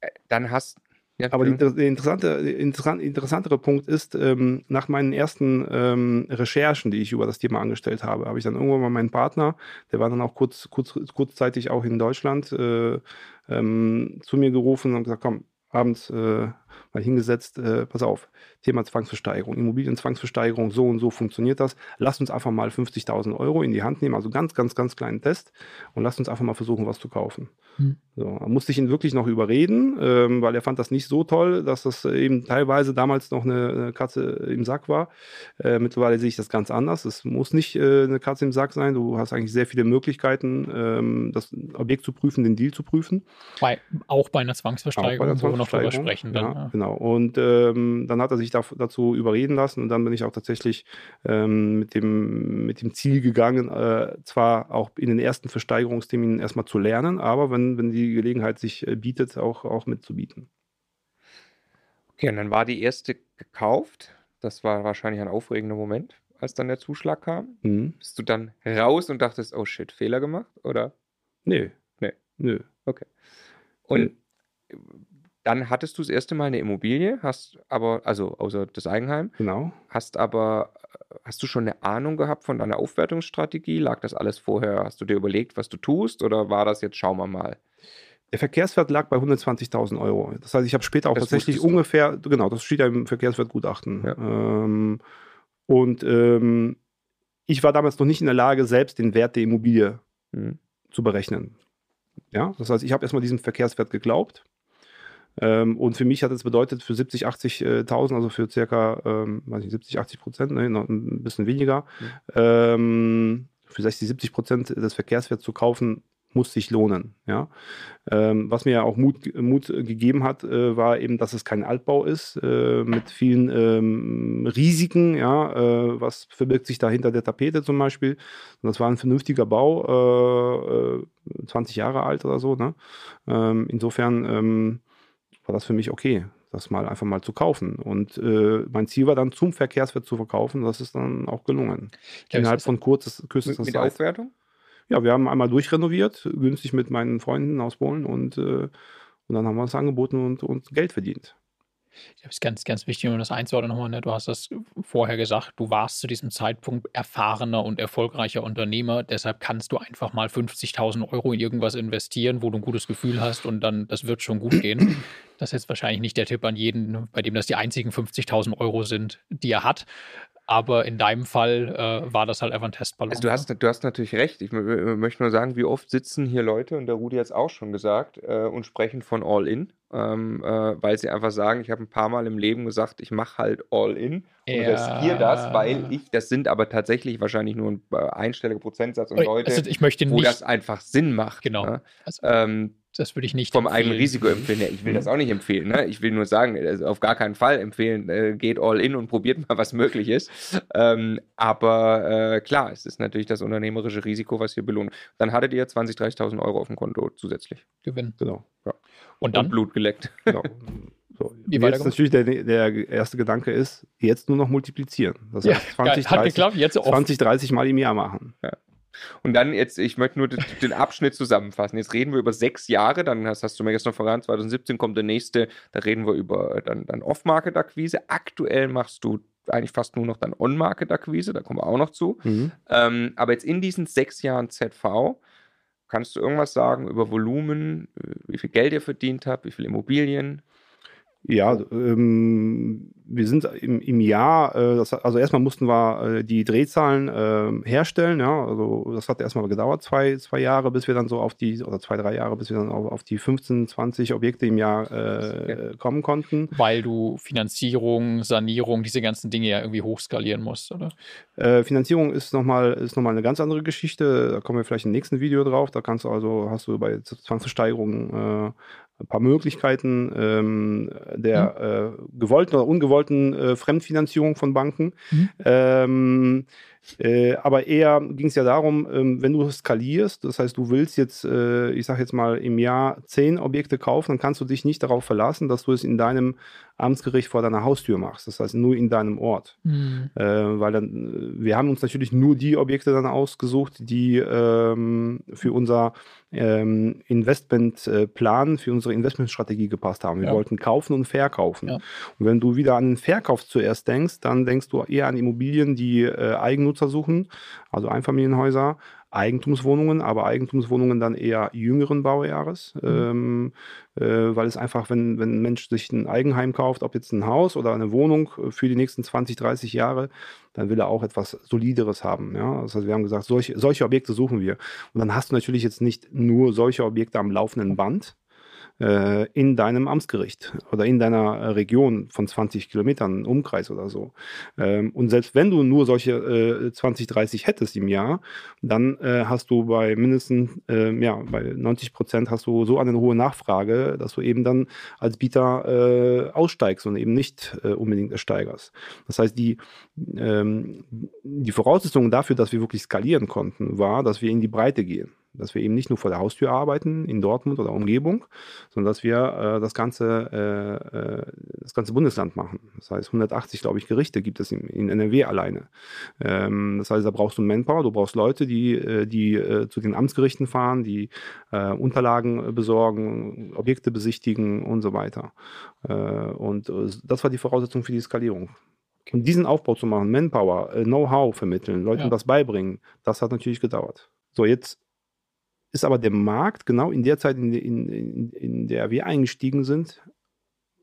äh, dann hast ja, Aber der interessante, interessant, interessantere Punkt ist, ähm, nach meinen ersten ähm, Recherchen, die ich über das Thema angestellt habe, habe ich dann irgendwann mal meinen Partner, der war dann auch kurz, kurz, kurzzeitig auch in Deutschland, äh, ähm, zu mir gerufen und gesagt, komm, abends äh, mal hingesetzt, äh, pass auf, Thema Zwangsversteigerung, Immobilienzwangsversteigerung, so und so funktioniert das. Lass uns einfach mal 50.000 Euro in die Hand nehmen, also ganz, ganz, ganz kleinen Test und lass uns einfach mal versuchen, was zu kaufen. Hm. So, da musste ich ihn wirklich noch überreden, ähm, weil er fand das nicht so toll, dass das eben teilweise damals noch eine, eine Katze im Sack war. Äh, mittlerweile sehe ich das ganz anders. Es muss nicht äh, eine Katze im Sack sein. Du hast eigentlich sehr viele Möglichkeiten, ähm, das Objekt zu prüfen, den Deal zu prüfen. Bei, auch bei einer Auch Zwangsversteigerung, bei der wo wir noch drüber Zwangsversteigerung. sprechen. Dann, ja, ja. genau. Und ähm, dann hat er sich da, dazu überreden lassen und dann bin ich auch tatsächlich ähm, mit, dem, mit dem Ziel gegangen, äh, zwar auch in den ersten Versteigerungsterminen erstmal zu lernen, aber wenn, wenn die Gelegenheit sich äh, bietet, auch, auch mitzubieten. Okay, und dann war die erste gekauft. Das war wahrscheinlich ein aufregender Moment, als dann der Zuschlag kam. Mhm. Bist du dann raus und dachtest, oh shit, Fehler gemacht? Oder? Nee. Nee. Nö. Und dann hattest du das erste Mal eine Immobilie, hast aber, also außer das Eigenheim, Genau. hast aber, äh, hast du schon eine Ahnung gehabt von deiner Aufwertungsstrategie? Lag das alles vorher? Hast du dir überlegt, was du tust? Oder war das jetzt, schauen wir mal? Der Verkehrswert lag bei 120.000 Euro. Das heißt, ich habe später auch Das tatsächlich ungefähr, genau, das steht ja im Verkehrswertgutachten. Ja. Ähm, und ähm, ich war damals noch nicht in der Lage, selbst den Wert der Immobilie Hm. zu berechnen. Ja, das heißt, ich habe erstmal diesem Verkehrswert geglaubt. Ähm, und für mich hat es bedeutet, für 70, 80.000, also für circa ähm, weiß nicht, 70, 80 Prozent, ne, noch ein bisschen weniger, ähm, für 60, 70 Prozent des Verkehrswerts zu kaufen, muss sich lohnen. Ja? Ähm, was mir auch Mut, Mut gegeben hat, äh, war eben, dass es kein Altbau ist, äh, mit vielen ähm, Risiken. Ja? Äh, was verbirgt sich da hinter der Tapete zum Beispiel? Und das war ein vernünftiger Bau, äh, äh, 20 Jahre alt oder so. Ne? Ähm, insofern ähm, war das für mich okay, das mal einfach mal zu kaufen. Und äh, mein Ziel war dann zum Verkehrswert zu verkaufen. Das ist dann auch gelungen. Ja, Innerhalb es von kurzes, Mit, kürzester mit Zeit. Aufwertung? Ja, wir haben einmal durchrenoviert, günstig mit meinen Freunden aus Polen und, äh, und dann haben wir es angeboten und, und Geld verdient. Das ist ganz, ganz wichtig, um das einzuordnen nochmal. Ne? Du hast das vorher gesagt, du warst zu diesem Zeitpunkt erfahrener und erfolgreicher Unternehmer. Deshalb kannst du einfach mal 50.000 Euro in irgendwas investieren, wo du ein gutes Gefühl hast und dann, das wird schon gut gehen. Das ist jetzt wahrscheinlich nicht der Tipp an jeden, bei dem das die einzigen 50.000 Euro sind, die er hat. Aber in deinem Fall äh, war das halt einfach ein Testballon. Also du hast, du hast natürlich recht. Ich möchte nur sagen, wie oft sitzen hier Leute, und der Rudi hat es auch schon gesagt, äh, und sprechen von All-In, ähm, äh, weil sie einfach sagen, ich habe ein paar Mal im Leben gesagt, ich mache halt All-In und ja. riskiere das, weil ich, das sind aber tatsächlich wahrscheinlich nur ein äh, einstelliger Prozentsatz und Leute, also ich möchte wo nicht, das einfach Sinn macht. Genau. Ne? Also, ähm, das würde ich nicht vom empfehlen. eigenen Risiko empfehlen. Ich will das auch nicht empfehlen. Ne? Ich will nur sagen, also auf gar keinen Fall empfehlen, äh, geht all in und probiert mal, was möglich ist. Ähm, aber äh, klar, es ist natürlich das unternehmerische Risiko, was hier belohnt. Dann hattet ihr 20.000, 30.000 Euro auf dem Konto zusätzlich. Gewinn. Genau. Ja. Und dann? Und Blut geleckt. Genau. So, jetzt natürlich der, der, erste Gedanke ist, jetzt nur noch multiplizieren. Das heißt, ja, 20, hat 30, geklappt, jetzt 20, 30 Mal im Jahr machen. Ja. Und dann jetzt, ich möchte nur den Abschnitt zusammenfassen. Jetzt reden wir über sechs Jahre, dann hast, hast du mir gestern verraten, 2017 kommt der nächste, da reden wir über dann, dann Off-Market-Akquise. Aktuell machst du eigentlich fast nur noch dann On-Market-Akquise, da kommen wir auch noch zu. Mhm. Ähm, aber jetzt in diesen sechs Jahren ZV, kannst du irgendwas sagen über Volumen, äh, wie viel Geld ihr verdient habt, wie viele Immobilien? Ja, ähm, wir sind im, im Jahr, äh, das, also erstmal mussten wir äh, die Drehzahlen äh, herstellen, ja, also das hat erstmal gedauert, zwei, zwei Jahre, bis wir dann so auf die, oder zwei, drei Jahre, bis wir dann auf, auf die 15, 20 Objekte im Jahr äh, kommen konnten. Weil du Finanzierung, Sanierung, diese ganzen Dinge ja irgendwie hochskalieren musst, oder? Äh, Finanzierung ist nochmal ist noch eine ganz andere Geschichte, da kommen wir vielleicht im nächsten Video drauf, da kannst du also, hast du bei Zwangsversteigerungen äh, ein paar Möglichkeiten ähm, der mhm. äh, gewollten oder ungewollten äh, Fremdfinanzierung von Banken. Mhm. Ähm, äh, aber eher ging es ja darum, ähm, wenn du skalierst, das heißt, du willst jetzt, äh, ich sage jetzt mal, im Jahr zehn Objekte kaufen, dann kannst du dich nicht darauf verlassen, dass du es in deinem Amtsgericht vor deiner Haustür machst. Das heißt, nur in deinem Ort. Mhm. Äh, weil dann, wir haben uns natürlich nur die Objekte dann ausgesucht, die ähm, für unser ähm, Investmentplan, für unsere Investmentstrategie gepasst haben. Wir ja. wollten kaufen und verkaufen. Ja. Und wenn du wieder an den Verkauf zuerst denkst, dann denkst du eher an Immobilien, die äh, Eigennutzer suchen, also Einfamilienhäuser, Eigentumswohnungen, aber Eigentumswohnungen dann eher jüngeren Baujahres, mhm. ähm, äh, weil es einfach, wenn, wenn ein Mensch sich ein Eigenheim kauft, ob jetzt ein Haus oder eine Wohnung äh, für die nächsten 20, 30 Jahre, dann will er auch etwas Solideres haben. Ja? Das heißt, wir haben gesagt, solche, solche Objekte suchen wir. Und dann hast du natürlich jetzt nicht nur solche Objekte am laufenden Band, äh, in deinem Amtsgericht oder in deiner äh, Region von 20 Kilometern Umkreis oder so. Ähm, und selbst wenn du nur solche äh, 20, 30 hättest im Jahr, dann äh, hast du bei mindestens, äh, ja, bei 90 Prozent hast du so eine hohe Nachfrage, dass du eben dann als Bieter äh, aussteigst und eben nicht unbedingt ersteigerst. Das heißt, die, ähm, die Voraussetzung dafür, dass wir wirklich skalieren konnten, war, dass wir in die Breite gehen dass wir eben nicht nur vor der Haustür arbeiten in Dortmund oder Umgebung, sondern dass wir äh, das, ganze, äh, äh das ganze Bundesland machen. Das heißt, 180, glaube ich, Gerichte gibt es in, in NRW alleine. Ähm, das heißt, da brauchst du Manpower, du brauchst Leute, die, äh, die äh, zu den Amtsgerichten fahren, die äh, Unterlagen besorgen, Objekte besichtigen und so weiter. und das war die Voraussetzung für die Skalierung. Und diesen Aufbau zu machen, Manpower, Know-how vermitteln, Leuten ja. das beibringen, das hat natürlich gedauert. So, jetzt ist aber der Markt genau in der Zeit, in, in, in der wir eingestiegen sind,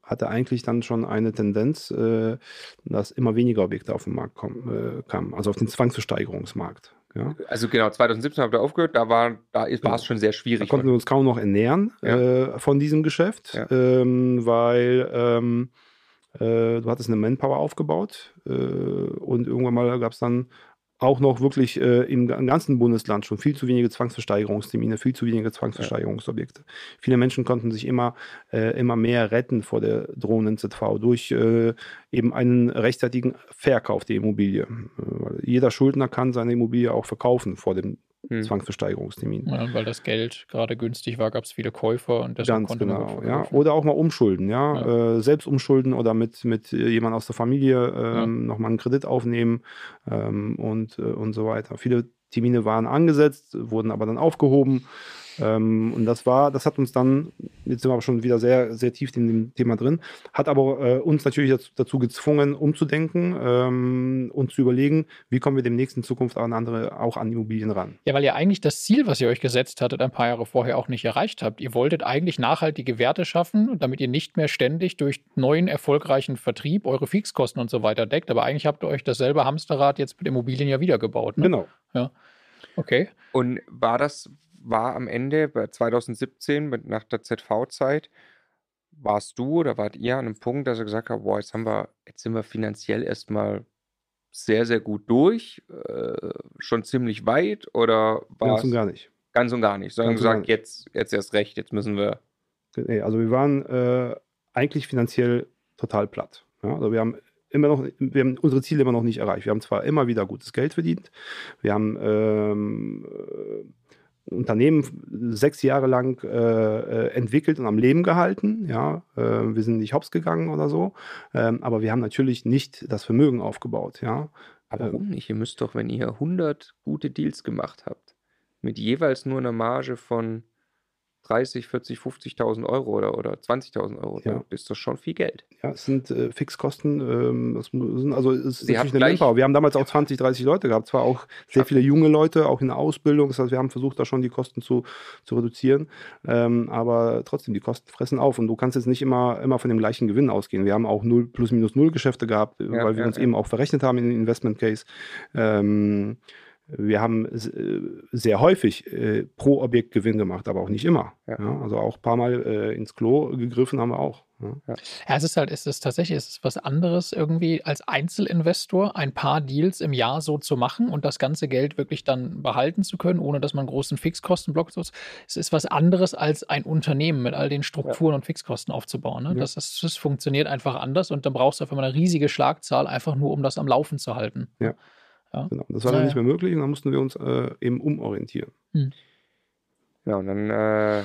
hatte eigentlich dann schon eine Tendenz, äh, dass immer weniger Objekte auf den Markt kommen, äh, kamen, also auf den Zwangsversteigerungsmarkt. Ja. Also genau, 2017 habt ihr aufgehört, da war, da war genau. es schon sehr schwierig. Da konnten wir uns kaum noch ernähren ja. äh, von diesem Geschäft, ja. ähm, weil ähm, äh, du hattest eine Manpower aufgebaut äh, und irgendwann mal gab es dann auch noch wirklich äh, im, ganzen Bundesland schon viel zu wenige Zwangsversteigerungstermine, viel zu wenige Zwangsversteigerungsobjekte. Ja. Viele Menschen konnten sich immer, äh, immer mehr retten vor der drohenden ZV durch äh, eben einen rechtzeitigen Verkauf der Immobilie. Äh, jeder Schuldner kann seine Immobilie auch verkaufen vor dem hm. Zwangsversteigerungstermin. Ja, weil das Geld gerade günstig war, gab es viele Käufer und deshalb Ganz konnte genau, man ja. Oder auch mal umschulden, ja. ja. Äh, selbst umschulden oder mit, mit jemand aus der Familie ähm, ja. nochmal einen Kredit aufnehmen ähm, und, äh, und so weiter. Viele Termine waren angesetzt, wurden aber dann aufgehoben. Ähm, und das war, das hat uns dann, jetzt sind wir aber schon wieder sehr, sehr tief in dem Thema drin, hat aber äh, uns natürlich dazu, dazu gezwungen, umzudenken ähm, und zu überlegen, wie kommen wir demnächst in Zukunft an andere, auch an Immobilien ran. Ja, weil ihr eigentlich das Ziel, was ihr euch gesetzt hattet, ein paar Jahre vorher auch nicht erreicht habt. Ihr wolltet eigentlich nachhaltige Werte schaffen, damit ihr nicht mehr ständig durch neuen erfolgreichen Vertrieb eure Fixkosten und so weiter deckt. Aber eigentlich habt ihr euch dasselbe Hamsterrad jetzt mit Immobilien ja wiedergebaut. Ne? Genau. Ja. Okay. Und war das, war am Ende bei 2017 mit, nach der ZV-Zeit, warst du oder wart ihr an einem Punkt, dass ihr gesagt habt, boah, jetzt haben wir, jetzt sind wir finanziell erstmal sehr, sehr gut durch, äh, schon ziemlich weit oder war Ganz und gar nicht. ganz und gar nicht, sondern Ganz gesagt, jetzt, jetzt erst recht, jetzt müssen wir. Nee, also wir waren äh, eigentlich finanziell total platt. Ja? Also wir haben immer noch, wir haben unsere Ziele immer noch nicht erreicht. Wir haben zwar immer wieder gutes Geld verdient, wir haben ähm, äh, Unternehmen sechs Jahre lang äh, äh, entwickelt und am Leben gehalten. Ja, äh, wir sind nicht hops gegangen oder so, ähm, aber wir haben natürlich nicht das Vermögen aufgebaut. Ja, Aber Ähm. warum nicht? Ihr müsst doch, wenn ihr 100 gute Deals gemacht habt, mit jeweils nur einer Marge von 30, 40, 50.000 Euro oder, oder 20.000 Euro, Ja. dann ist das schon viel Geld. Ja, es sind äh, Fixkosten. Ähm, das sind, also es ist Sie natürlich eine Manpower. Wir haben damals auch 20, 30 Leute gehabt, zwar auch sehr Ja. viele junge Leute, auch in der Ausbildung. Das heißt, wir haben versucht, da schon die Kosten zu, zu reduzieren. Ähm, aber trotzdem, die Kosten fressen auf und du kannst jetzt nicht immer, immer von dem gleichen Gewinn ausgehen. Wir haben auch null, plus minus null Geschäfte gehabt, Ja, weil wir ja, uns ja. eben auch verrechnet haben in den Investment Case. Ähm, wir haben äh, sehr häufig äh, pro Objekt Gewinn gemacht, aber auch nicht immer. Ja. Ja. also auch ein paar Mal äh, ins Klo gegriffen haben wir auch. Ja. Ja, es ist halt, es ist tatsächlich, es ist was anderes irgendwie als Einzelinvestor ein paar Deals im Jahr so zu machen und das ganze Geld wirklich dann behalten zu können, ohne dass man einen großen Fixkostenblock so. Es ist was anderes als ein Unternehmen mit all den Strukturen und Fixkosten aufzubauen. Ne? Ja. Das, das, das funktioniert einfach anders und dann brauchst du auf einmal eine riesige Schlagzahl, einfach nur um das am Laufen zu halten. Ja. Ja. Genau. Das war Ja, dann nicht mehr möglich und dann mussten wir uns äh, eben umorientieren. Ja, und dann äh,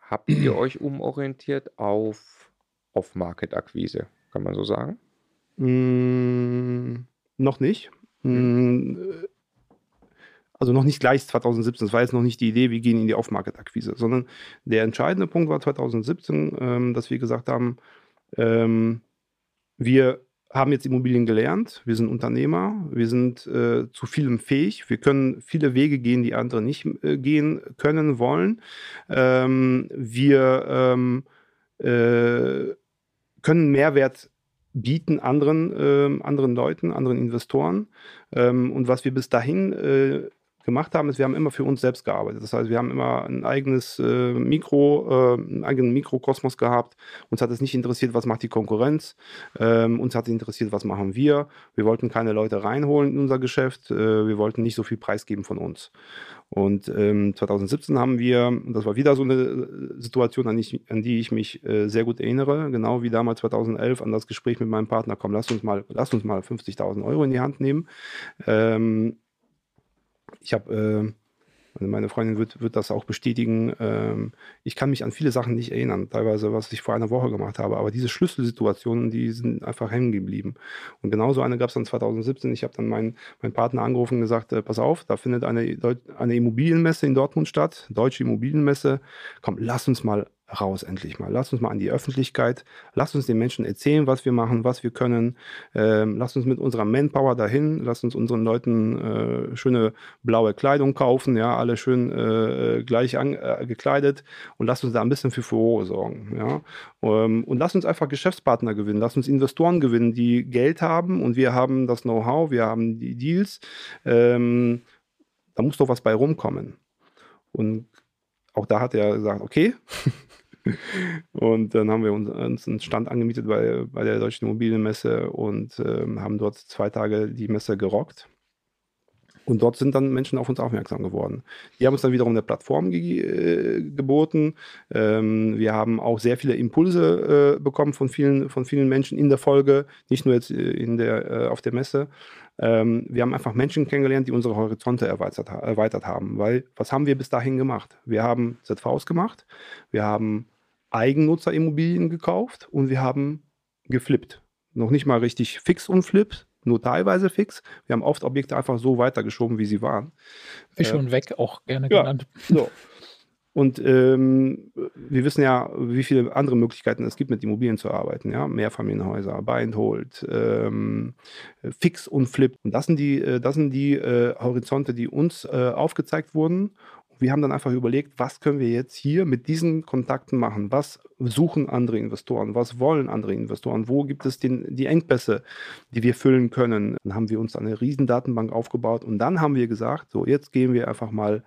habt ihr euch umorientiert auf Off-Market-Akquise, kann man so sagen? Mm, noch nicht. Äh, also noch nicht gleich 2017. Das war jetzt noch nicht die Idee, wir gehen in die Off-Market-Akquise, sondern der entscheidende Punkt war 2017, ähm, dass wir gesagt haben, ähm, wir haben jetzt Immobilien gelernt, wir sind Unternehmer, wir sind äh, zu vielem fähig, wir können viele Wege gehen, die andere nicht äh, gehen können, wollen. Ähm, wir ähm, äh, können Mehrwert bieten anderen, ähm, anderen Leuten, anderen Investoren. Ähm, und was wir bis dahin äh, gemacht haben, ist, wir haben immer für uns selbst gearbeitet. Das heißt, wir haben immer ein eigenes äh, Mikro, äh, einen eigenen Mikrokosmos gehabt. Uns hat es nicht interessiert, was macht die Konkurrenz. Ähm, uns hat interessiert, was machen wir. Wir wollten keine Leute reinholen in unser Geschäft. Äh, wir wollten nicht so viel preisgeben von uns. Und ähm, 2017 haben wir, und das war wieder so eine äh, Situation, an, ich, an die ich mich äh, sehr gut erinnere, genau wie damals 2011 an das Gespräch mit meinem Partner, komm, lass uns mal, mal 50.000 Euro in die Hand nehmen. Ähm, ich habe, äh, meine Freundin wird, wird das auch bestätigen, ähm, ich kann mich an viele Sachen nicht erinnern, teilweise, was ich vor einer Woche gemacht habe, aber diese Schlüsselsituationen, die sind einfach hängen geblieben. Und genauso eine gab es dann 2017. Ich habe dann meinen, meinen Partner angerufen und gesagt, äh, pass auf, da findet eine, eine Immobilienmesse in Dortmund statt, deutsche Immobilienmesse. Komm, lass uns mal raus endlich mal. Lass uns mal an die Öffentlichkeit. Lass uns den Menschen erzählen, was wir machen, was wir können. Ähm, lass uns mit unserer Manpower dahin. Lass uns unseren Leuten äh, schöne blaue Kleidung kaufen. Ja, alle schön äh, gleich an, äh, gekleidet. Und lass uns da ein bisschen für Furore sorgen. Ja, ähm, und lass uns einfach Geschäftspartner gewinnen. Lass uns Investoren gewinnen, die Geld haben und wir haben das Know-how, wir haben die Deals. Ähm, da muss doch was bei rumkommen. Und auch da hat er gesagt, okay. und dann haben wir uns, einen Stand angemietet bei, bei der Deutschen Immobilienmesse und ähm, haben dort zwei Tage die Messe gerockt. Und dort sind dann Menschen auf uns aufmerksam geworden. Die haben uns dann wiederum eine Plattform ge äh, geboten. Ähm, wir haben auch sehr viele Impulse äh, bekommen von vielen, von vielen Menschen in der Folge, nicht nur jetzt äh, in der, äh, auf der Messe. Ähm, wir haben einfach Menschen kennengelernt, die unsere Horizonte erweitert, erweitert haben. Weil, was haben wir bis dahin gemacht? Wir haben ZVs gemacht, wir haben Eigennutzerimmobilien gekauft und wir haben geflippt. Noch nicht mal richtig fix und flip, nur teilweise fix. Wir haben oft Objekte einfach so weitergeschoben, wie sie waren. Fische Äh, und weg auch gerne ja. genannt. So. Und ähm, wir wissen ja, wie viele andere Möglichkeiten es gibt, mit Immobilien zu arbeiten. Ja? Mehrfamilienhäuser, Buy and Hold, ähm, Fix und Flip. Und das sind die, äh, das sind die äh, Horizonte, die uns äh, aufgezeigt wurden. Wir haben dann einfach überlegt, was können wir jetzt hier mit diesen Kontakten machen? Was suchen andere Investoren? Was wollen andere Investoren? Wo gibt es den, die Engpässe, die wir füllen können? Dann haben wir uns eine riesen Datenbank aufgebaut und dann haben wir gesagt, so jetzt gehen wir einfach mal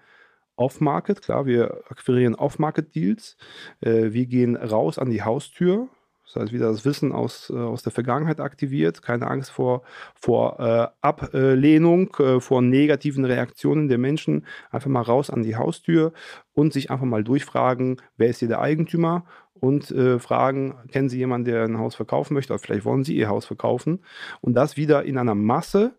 Off-Market, klar, wir akquirieren Off-Market-Deals. Äh, wir gehen raus an die Haustür. Das heißt, wieder das Wissen aus, äh, aus der Vergangenheit aktiviert, keine Angst vor, vor äh, Ablehnung, äh, vor negativen Reaktionen der Menschen. Einfach mal raus an die Haustür und sich einfach mal durchfragen, wer ist hier der Eigentümer und äh, fragen, kennen Sie jemanden, der ein Haus verkaufen möchte oder vielleicht wollen Sie Ihr Haus verkaufen und das wieder in einer Masse,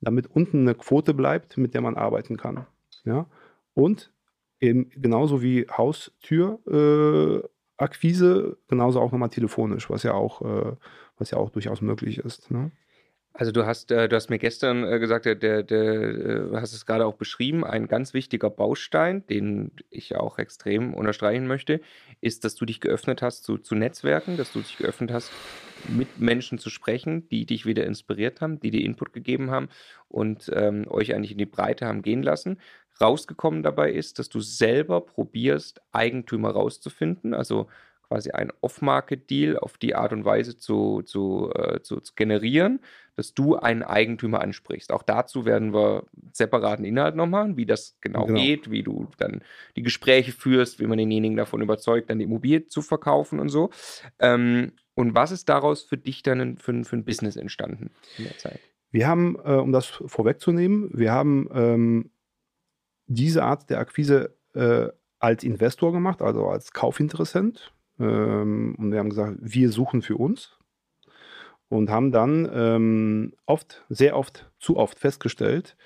damit unten eine Quote bleibt, mit der man arbeiten kann. Ja? Und eben genauso wie Haustürakquise, äh, genauso auch nochmal telefonisch, was ja auch, äh, was ja auch durchaus möglich ist. Ne? Also du hast, äh, du hast mir gestern äh, gesagt, der, der, der äh, hast es gerade auch beschrieben, ein ganz wichtiger Baustein, den ich auch extrem unterstreichen möchte, ist, dass du dich geöffnet hast zu, zu Netzwerken, dass du dich geöffnet hast, mit Menschen zu sprechen, die dich wieder inspiriert haben, die dir Input gegeben haben und ähm, euch eigentlich in die Breite haben gehen lassen. Rausgekommen dabei ist, dass du selber probierst, Eigentümer rauszufinden, also quasi ein Off-Market-Deal auf die Art und Weise zu, zu, äh, zu, zu, generieren, dass du einen Eigentümer ansprichst. Auch dazu werden wir separaten Inhalt noch machen, wie das genau, genau, geht, wie du dann die Gespräche führst, wie man denjenigen davon überzeugt, dann die Immobilie zu verkaufen und so. Ähm, und was ist daraus für dich dann für, für ein Business entstanden in der Zeit? Wir haben, äh, um das vorwegzunehmen, wir haben ähm, diese Art der Akquise äh, als Investor gemacht, also als Kaufinteressent. Ähm, und wir haben gesagt, wir suchen für uns und haben dann ähm, oft, sehr oft, zu oft festgestellt,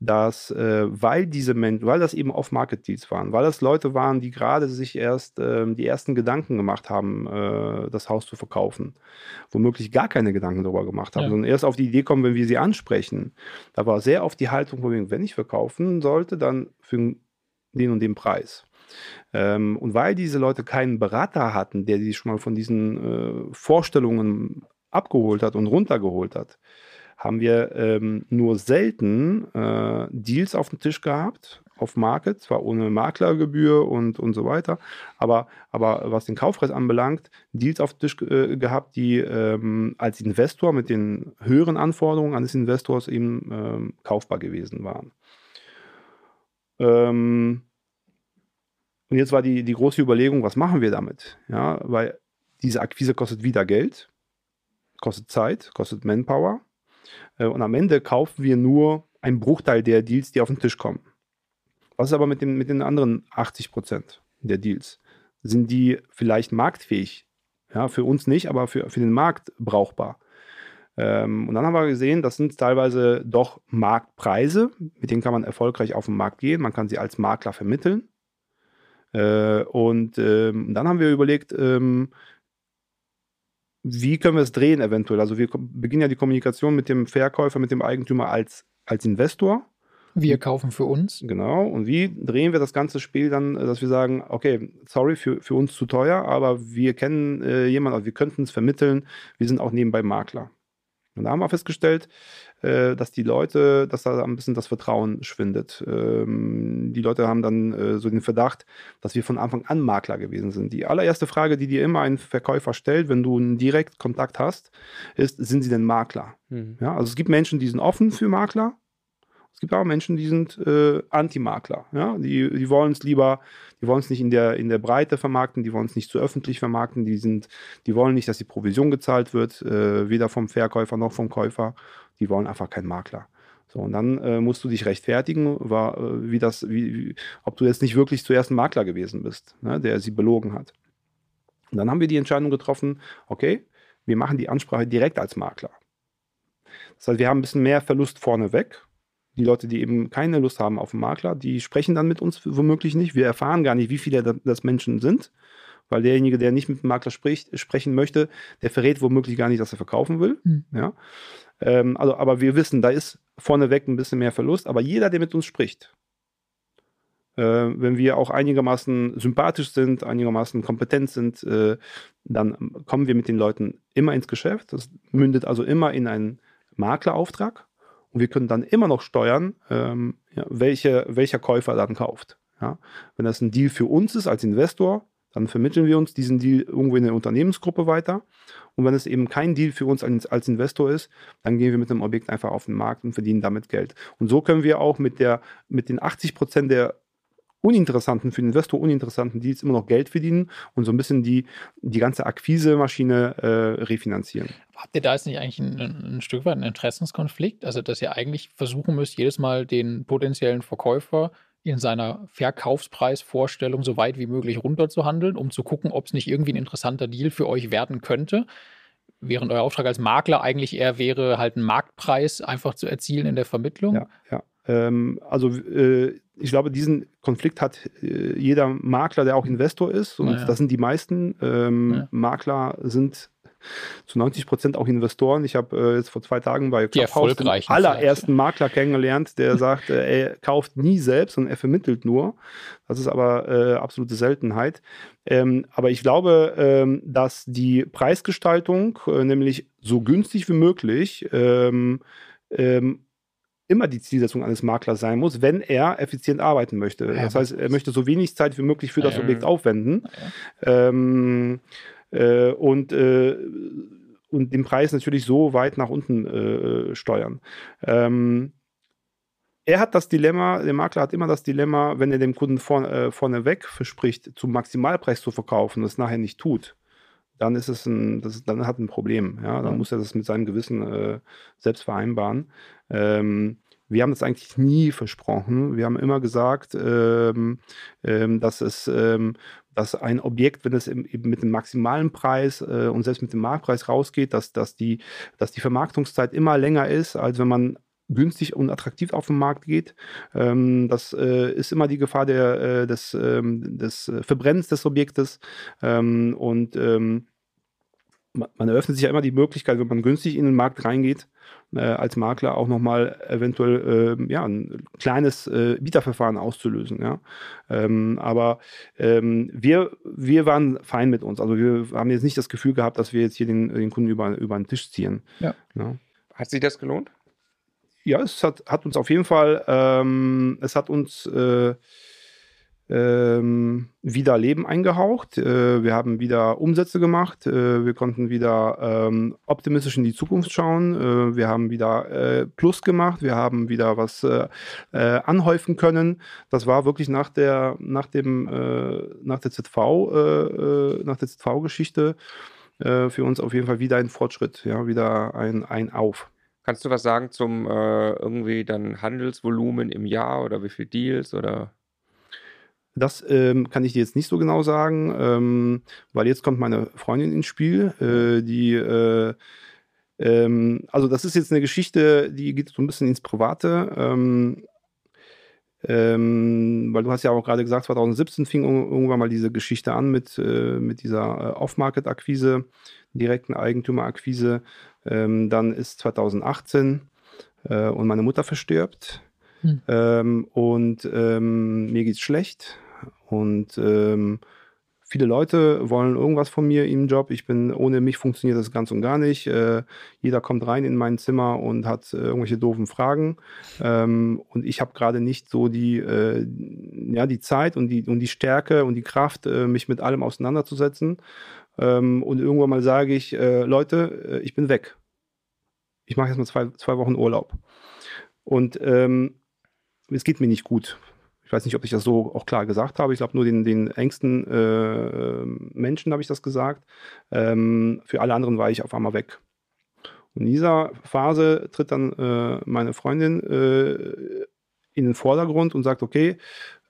dass äh, weil diese Menschen, weil das eben Off-Market-Deals waren, weil das Leute waren, die gerade sich erst äh, die ersten Gedanken gemacht haben, äh, das Haus zu verkaufen, womöglich gar keine Gedanken darüber gemacht haben, ja. sondern erst auf die Idee kommen, wenn wir sie ansprechen. Da war sehr oft die Haltung, wenn ich verkaufen sollte, dann für den und den Preis. Ähm, und weil diese Leute keinen Berater hatten, der sie schon mal von diesen äh, Vorstellungen abgeholt hat und runtergeholt hat, haben wir ähm, nur selten äh, Deals auf dem Tisch gehabt, auf Market, zwar ohne Maklergebühr und, und so weiter, aber, aber was den Kaufpreis anbelangt, Deals auf dem Tisch äh, gehabt, die ähm, als Investor mit den höheren Anforderungen eines Investors eben ähm, kaufbar gewesen waren. Ähm, und jetzt war die, die große Überlegung, was machen wir damit? Ja, weil diese Akquise kostet wieder Geld, kostet Zeit, kostet Manpower. Äh, und am Ende kaufen wir nur einen Bruchteil der Deals, die auf den Tisch kommen. Was ist aber mit, dem, mit den anderen 80 Prozent der Deals? Sind die vielleicht marktfähig? Ja, für uns nicht, aber für, für den Markt brauchbar. Ähm, und dann haben wir gesehen, das sind teilweise doch Marktpreise, mit denen kann man erfolgreich auf den Markt gehen. Man kann sie als Makler vermitteln. Äh, und ähm, dann haben wir überlegt, ähm, wie können wir es drehen eventuell? Also wir beginnen ja die Kommunikation mit dem Verkäufer, mit dem Eigentümer als, als Investor. Wir kaufen für uns. Genau. Und wie drehen wir das ganze Spiel dann, dass wir sagen, okay, sorry, für, für uns zu teuer, aber wir kennen äh, jemanden, also wir könnten es vermitteln, wir sind auch nebenbei Makler. Und da haben wir festgestellt, äh, dass die Leute, dass da ein bisschen das Vertrauen schwindet. Ähm, die Leute haben dann äh, so den Verdacht, dass wir von Anfang an Makler gewesen sind. Die allererste Frage, die dir immer ein Verkäufer stellt, wenn du einen Direktkontakt hast, ist, sind sie denn Makler? Mhm. Ja, also es gibt Menschen, die sind offen für Makler. Es gibt auch Menschen, die sind äh, Anti-Makler. Ja? Die, die wollen es lieber, die wollen es nicht in der, in der Breite vermarkten, die wollen es nicht zu öffentlich vermarkten, die, sind, die wollen nicht, dass die Provision gezahlt wird, äh, weder vom Verkäufer noch vom Käufer die wollen einfach keinen Makler. So, und dann äh, musst du dich rechtfertigen, war, äh, wie das, wie, wie, ob du jetzt nicht wirklich zuerst ein Makler gewesen bist, ne, der sie belogen hat. Und dann haben wir die Entscheidung getroffen, okay, wir machen die Ansprache direkt als Makler. Das heißt, wir haben ein bisschen mehr Verlust vorneweg. Die Leute, die eben keine Lust haben auf einen Makler, die sprechen dann mit uns womöglich nicht. Wir erfahren gar nicht, wie viele das Menschen sind, weil derjenige, der nicht mit dem Makler spricht, sprechen möchte, der verrät womöglich gar nicht, dass er verkaufen will. Mhm. Ja. Ähm, also, aber wir wissen, da ist vorneweg ein bisschen mehr Verlust. Aber jeder, der mit uns spricht, Äh, wenn wir auch einigermaßen sympathisch sind, einigermaßen kompetent sind, äh, dann kommen wir mit den Leuten immer ins Geschäft. Das mündet also immer in einen Maklerauftrag. Und wir können dann immer noch steuern, ähm, ja, welche, welcher Käufer dann kauft. Ja. Wenn das ein Deal für uns ist als Investor, dann vermitteln wir uns diesen Deal irgendwo in eine Unternehmensgruppe weiter. Und wenn es eben kein Deal für uns als, als Investor ist, dann gehen wir mit dem Objekt einfach auf den Markt und verdienen damit Geld. Und so können wir auch mit, der, mit den 80 Prozent der uninteressanten, für den Investor uninteressanten Deals immer noch Geld verdienen und so ein bisschen die, die ganze Akquise-Maschine äh, refinanzieren. Habt ihr da jetzt nicht eigentlich ein, ein, Stück weit einen Interessenskonflikt? Also, dass ihr eigentlich versuchen müsst, jedes Mal den potenziellen Verkäufer in seiner Verkaufspreisvorstellung so weit wie möglich runterzuhandeln, um zu gucken, ob es nicht irgendwie ein interessanter Deal für euch werden könnte. Während euer Auftrag als Makler eigentlich eher wäre, halt einen Marktpreis einfach zu erzielen in der Vermittlung. Ja, ja. Ähm, also äh, ich glaube, diesen Konflikt hat äh, jeder Makler, der auch Investor ist. Und ja. das sind die meisten. Ähm, ja. Makler sind zu 90 Prozent auch Investoren. Ich habe äh, jetzt vor zwei Tagen bei Clubhouse den allerersten Makler kennengelernt, der sagt, äh, er kauft nie selbst und er vermittelt nur. Das ist aber äh, absolute Seltenheit. Ähm, aber ich glaube, ähm, dass die Preisgestaltung, äh, nämlich so günstig wie möglich, ähm, ähm immer die Zielsetzung eines Maklers sein muss, wenn er effizient arbeiten möchte. Ja, das heißt, er möchte so wenig Zeit wie möglich für das Objekt aufwenden. Ähm, äh, und, äh, und den Preis natürlich so weit nach unten äh, steuern. Ähm, er hat das Dilemma, der Makler hat immer das Dilemma, wenn er dem Kunden vor, äh, vorneweg verspricht, zum Maximalpreis zu verkaufen und es nachher nicht tut, dann ist es ein, das, dann hat ein Problem. Ja? Dann ja. muss er das mit seinem Gewissen äh, selbst vereinbaren. Ähm, wir haben das eigentlich nie versprochen. Wir haben immer gesagt, ähm, ähm, dass es, ähm, dass ein Objekt, wenn es eben mit dem maximalen Preis äh, und selbst mit dem Marktpreis rausgeht, dass, dass, die, dass die Vermarktungszeit immer länger ist, als wenn man günstig und attraktiv auf den Markt geht. Ähm, das äh, ist immer die Gefahr der, äh, des, ähm, des Verbrennens des Objektes. Ähm, und ähm, man eröffnet sich ja immer die Möglichkeit, wenn man günstig in den Markt reingeht, äh, als Makler auch nochmal eventuell äh, ja, ein kleines äh, Bieterverfahren auszulösen. Ja? Ähm, aber ähm, wir, wir waren fein mit uns. Also wir haben jetzt nicht das Gefühl gehabt, dass wir jetzt hier den, den Kunden über, über den Tisch ziehen. Ja. ja. Hat sich das gelohnt? Ja, es hat, hat uns auf jeden Fall, ähm, es hat uns äh, ähm, wieder Leben eingehaucht. Äh, wir haben wieder Umsätze gemacht. Äh, wir konnten wieder ähm, optimistisch in die Zukunft schauen. Äh, wir haben wieder äh, Plus gemacht. Wir haben wieder was äh, anhäufen können. Das war wirklich nach der, nach dem, nach der ZV, nach der ZV-Geschichte für uns auf jeden Fall wieder ein Fortschritt, ja, wieder ein, ein Auf. Kannst du was sagen zum irgendwie dann Handelsvolumen im Jahr oder wie viele Deals oder? Das ähm, kann ich dir jetzt nicht so genau sagen, ähm, weil jetzt kommt meine Freundin ins Spiel, äh, die äh, ähm, also das ist jetzt eine Geschichte, die geht so ein bisschen ins Private. Ähm, ähm, weil du hast ja auch gerade gesagt, 2017 fing irgendwann mal diese Geschichte an mit, äh, mit dieser äh, Off-Market-Akquise, direkten Eigentümer-Akquise. Ähm, dann ist 2018 äh, und meine Mutter verstirbt. Hm. Ähm, und ähm, mir geht's schlecht. Und ähm, viele Leute wollen irgendwas von mir im Job. Ich bin, ohne mich funktioniert das ganz und gar nicht. Äh, jeder kommt rein in mein Zimmer und hat äh, irgendwelche doofen Fragen. Ähm, und ich habe gerade nicht so die, äh, ja, die Zeit und die, und die Stärke und die Kraft, äh, mich mit allem auseinanderzusetzen. Ähm, und irgendwann mal sage ich, äh, Leute, äh, ich bin weg. Ich mache jetzt mal zwei, zwei Wochen Urlaub. Und ähm, es geht mir nicht gut ich weiß nicht, ob ich das so auch klar gesagt habe. Ich glaube, nur den, den engsten äh, Menschen habe ich das gesagt. Ähm, für alle anderen war ich auf einmal weg. Und in dieser Phase tritt dann äh, meine Freundin äh, in den Vordergrund und sagt, okay,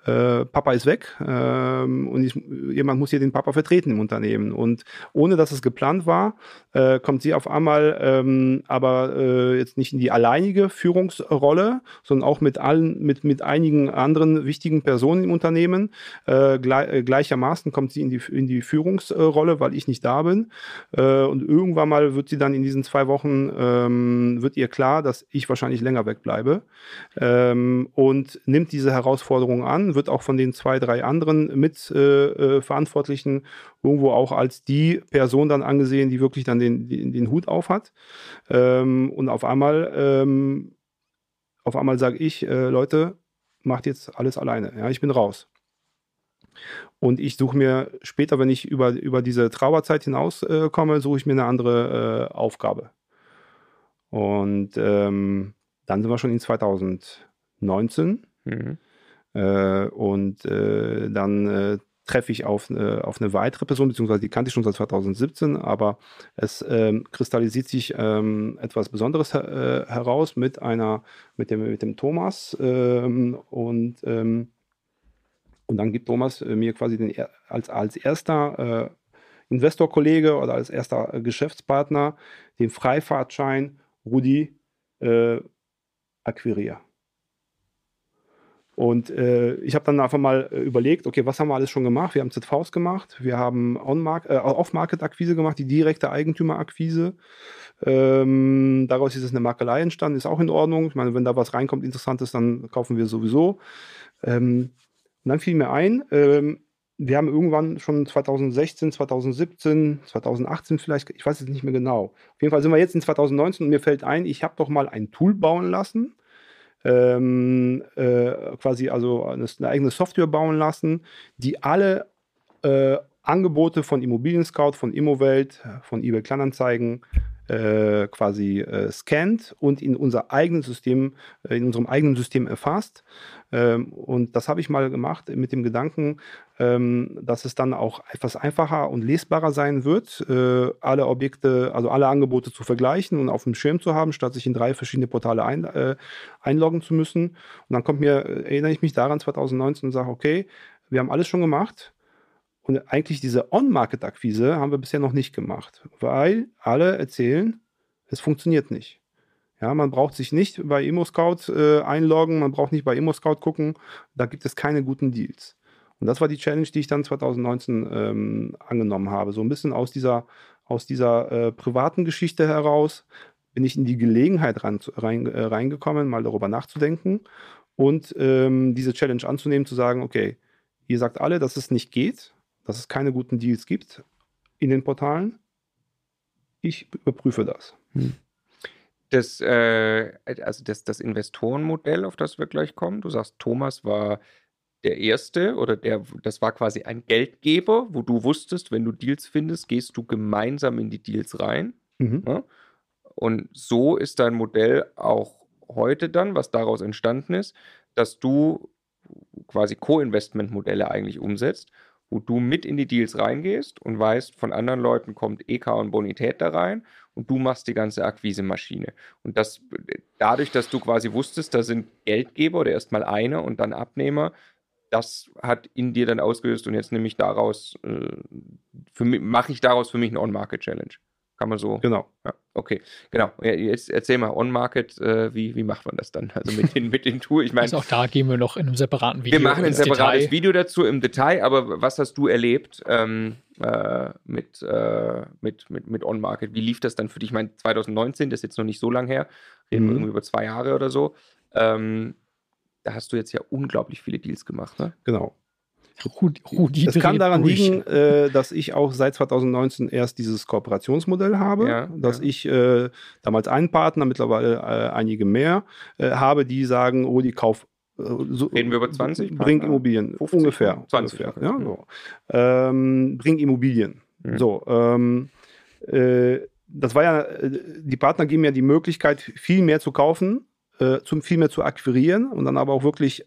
äh, Papa ist weg ähm, und ich, jemand muss hier den Papa vertreten im Unternehmen. Und ohne dass es geplant war, äh, kommt sie auf einmal ähm, aber äh, jetzt nicht in die alleinige Führungsrolle, sondern auch mit allen, mit, mit einigen anderen wichtigen Personen im Unternehmen. Äh, gleich, äh, gleichermaßen kommt sie in die, in die Führungsrolle, weil ich nicht da bin. Und irgendwann mal wird sie dann in diesen zwei Wochen, ähm, wird ihr klar, dass ich wahrscheinlich länger wegbleibe ähm, und nimmt diese Herausforderung an, wird auch von den zwei, drei anderen Mitverantwortlichen äh, äh irgendwo auch als die Person dann angesehen, die wirklich dann den, den, den Hut auf hat. Ähm, und auf einmal, ähm, auf einmal sage ich, äh, Leute, macht jetzt alles alleine. Ja, ich bin raus. Und ich suche mir später, wenn ich über, über diese Trauerzeit hinauskomme, äh, suche ich mir eine andere äh, Aufgabe. Und ähm, dann sind wir schon in 2019. Mhm. Äh, und äh, dann äh, treffe ich auf, äh, auf eine weitere Person, beziehungsweise die kannte ich schon seit 2017, aber es ähm, kristallisiert sich ähm, etwas Besonderes her heraus mit einer, mit dem, mit dem Thomas ähm, und ähm, und dann gibt Thomas äh, mir quasi den, als, als erster äh, Investorkollege oder als erster äh, Geschäftspartner den Freifahrtschein Rudi äh, Acquiria. Und äh, ich habe dann einfach mal äh, überlegt, okay, was haben wir alles schon gemacht? Wir haben ZVs gemacht, wir haben äh, Off-Market-Akquise gemacht, die direkte Eigentümerakquise. Ähm, daraus ist es eine Makelei entstanden, ist auch in Ordnung. Ich meine, wenn da was reinkommt, Interessantes, dann kaufen wir sowieso. Ähm, und dann fiel mir ein, ähm, wir haben irgendwann schon 2016, 2017, 2018 vielleicht, ich weiß es nicht mehr genau. Auf jeden Fall sind wir jetzt in 2019 und mir fällt ein, ich habe doch mal ein Tool bauen lassen, ähm, äh, quasi also eine, eine, eigene Software bauen lassen, die alle äh, Angebote von Immobilien Scout, von Immowelt, von eBay Kleinanzeigen äh, quasi äh, scannt und in unser eigenes System, äh, in unserem eigenen System erfasst. Ähm, und das habe ich mal gemacht mit dem Gedanken, ähm, dass es dann auch etwas einfacher und lesbarer sein wird, äh, alle Objekte, also alle Angebote zu vergleichen und auf dem Schirm zu haben, statt sich in drei verschiedene Portale ein, äh, einloggen zu müssen. Und dann kommt mir, äh, erinnere ich mich daran 2019 und sage, okay, wir haben alles schon gemacht und eigentlich diese On-Market-Akquise haben wir bisher noch nicht gemacht, weil alle erzählen, es funktioniert nicht. Ja, man braucht sich nicht bei ImmoScout äh, einloggen, man braucht nicht bei ImmoScout gucken, da gibt es keine guten Deals. Und das war die Challenge, die ich dann 2019 ähm, angenommen habe. So ein bisschen aus dieser, aus dieser äh, privaten Geschichte heraus bin ich in die Gelegenheit rein, rein, äh, reingekommen, mal darüber nachzudenken und ähm, diese Challenge anzunehmen, zu sagen, okay, ihr sagt alle, dass es nicht geht, dass es keine guten Deals gibt in den Portalen. Ich überprüfe das. Hm. Das, äh, also das, das Investorenmodell, auf das wir gleich kommen, du sagst, Thomas war der Erste oder der, das war quasi ein Geldgeber, wo du wusstest, wenn du Deals findest, gehst du gemeinsam in die Deals rein. Mhm. Ja? Und so ist dein Modell auch heute dann, was daraus entstanden ist, dass du quasi Co-Investment-Modelle eigentlich umsetzt wo du mit in die Deals reingehst und weißt, von anderen Leuten kommt EK und Bonität da rein und du machst die ganze Akquise-Maschine. Und das dadurch, dass du quasi wusstest, da sind Geldgeber oder erstmal einer und dann Abnehmer, das hat in dir dann ausgelöst und jetzt nehme ich daraus, äh, mache ich daraus für mich eine On-Market-Challenge. Kann man so. Genau. Ja, okay, genau. Jetzt erzähl mal On-Market, äh, wie, wie macht man das dann? Also mit den, mit den Tour. Ich meine. Also auch da gehen wir noch in einem separaten Video. Wir machen ein separates Detail. Video dazu im Detail, aber was hast du erlebt ähm, äh, mit, äh, mit, mit, mit On-Market? Wie lief das dann für dich? Ich meine, 2019, das ist jetzt noch nicht so lang her, reden mhm. wir irgendwie über zwei Jahre oder so. Ähm, da hast du jetzt ja unglaublich viele Deals gemacht, ne? Genau. Rudi das kann daran durch. liegen, äh, dass ich auch seit 2019 erst dieses Kooperationsmodell habe, ja, dass ja. ich äh, damals einen Partner, mittlerweile äh, einige mehr, äh, habe, die sagen, Rudi, kauf äh, so, Reden wir über 20? Bring Immobilien. 50, ungefähr. 20. Ungefähr, ja, so. ähm, bring Immobilien. Mhm. So, ähm, äh, das war ja, die Partner geben ja die Möglichkeit, viel mehr zu kaufen, äh, zum, viel mehr zu akquirieren und dann aber auch wirklich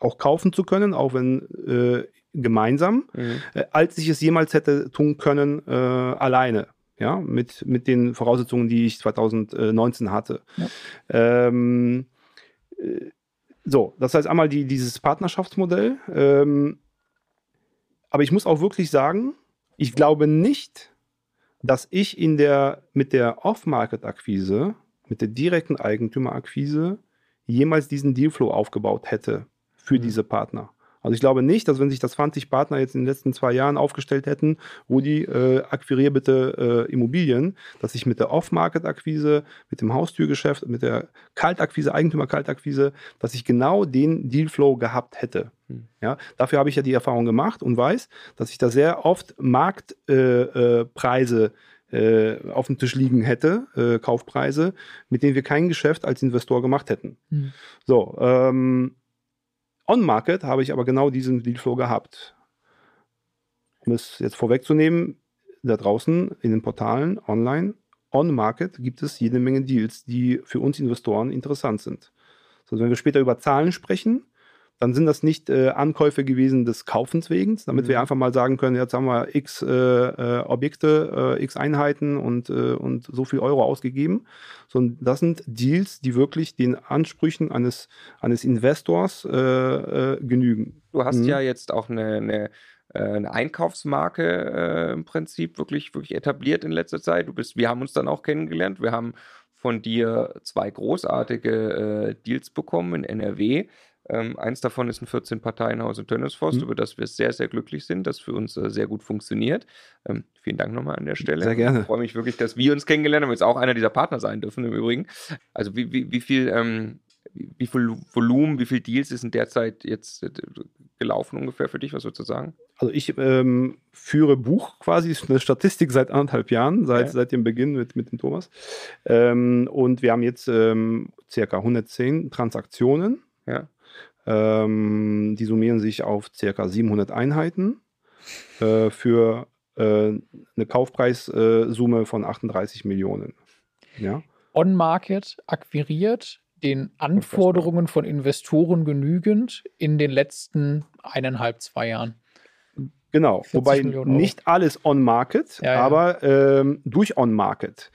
auch kaufen zu können, auch wenn äh, gemeinsam, mhm. äh, als ich es jemals hätte tun können äh, alleine. Ja, mit, mit den Voraussetzungen, die ich 2019 hatte. Ja. Ähm, äh, so, das heißt einmal die, dieses Partnerschaftsmodell. Ähm, aber ich muss auch wirklich sagen, ich glaube nicht, dass ich in der, mit der Off-Market-Akquise, mit der direkten Eigentümerakquise jemals diesen Dealflow aufgebaut hätte für mhm. diese Partner. Also ich glaube nicht, dass wenn sich das 20 Partner jetzt in den letzten zwei Jahren aufgestellt hätten, Rudi, äh, akquirier bitte äh, Immobilien, dass ich mit der Off-Market-Akquise, mit dem Haustürgeschäft, mit der Kaltakquise, Eigentümer-Kaltakquise, dass ich genau den Dealflow gehabt hätte. Hm. Ja, dafür habe ich ja die Erfahrung gemacht und weiß, dass ich da sehr oft Marktpreise äh, äh, auf dem Tisch liegen hätte, äh, Kaufpreise, mit denen wir kein Geschäft als Investor gemacht hätten. Hm. So, ähm, On-Market habe ich aber genau diesen Dealflow gehabt. Um es jetzt vorwegzunehmen, da draußen in den Portalen online, On-Market gibt es jede Menge Deals, die für uns Investoren interessant sind. Also wenn wir später über Zahlen sprechen, dann sind das nicht äh, Ankäufe gewesen des Kaufens wegen, damit mhm. wir einfach mal sagen können, jetzt haben wir x äh, äh, Objekte, äh, x Einheiten und, äh, und so viel Euro ausgegeben, sondern das sind Deals, die wirklich den Ansprüchen eines, eines Investors äh, genügen. Du hast mhm. ja jetzt auch eine, eine eine Einkaufsmarke äh, im Prinzip wirklich, wirklich etabliert in letzter Zeit. Du bist, wir haben uns dann auch kennengelernt. Wir haben von dir zwei großartige äh, Deals bekommen in NRW. Ähm, eins davon ist ein 14-Parteien-Haus in Tönnesforst, mhm. über das wir sehr, sehr glücklich sind, das für uns äh, sehr gut funktioniert. Ähm, vielen Dank nochmal an der Stelle. Sehr gerne. Ich freue mich wirklich, dass wir uns kennengelernt haben, jetzt auch einer dieser Partner sein dürfen im Übrigen. Also wie, wie, wie viel ähm, wie viel Volumen, wie viel Deals ist in der Zeit jetzt äh, gelaufen ungefähr für dich? Was würdest du sagen? Also ich ähm, führe Buch quasi, eine Statistik seit anderthalb Jahren, seit, ja. seit dem Beginn mit, mit dem Thomas. Ähm, und wir haben jetzt ähm, circa 110 Transaktionen. Ja. Ähm, die summieren sich auf ca. 700 Einheiten äh, für äh, eine Kaufpreissumme von 38 Millionen. Ja? On-Market akquiriert, den Anforderungen von Investoren genügend in den letzten eineinhalb, zwei Jahren. Genau, wobei nicht alles on-market, ja, ja. aber ähm, durch on-market.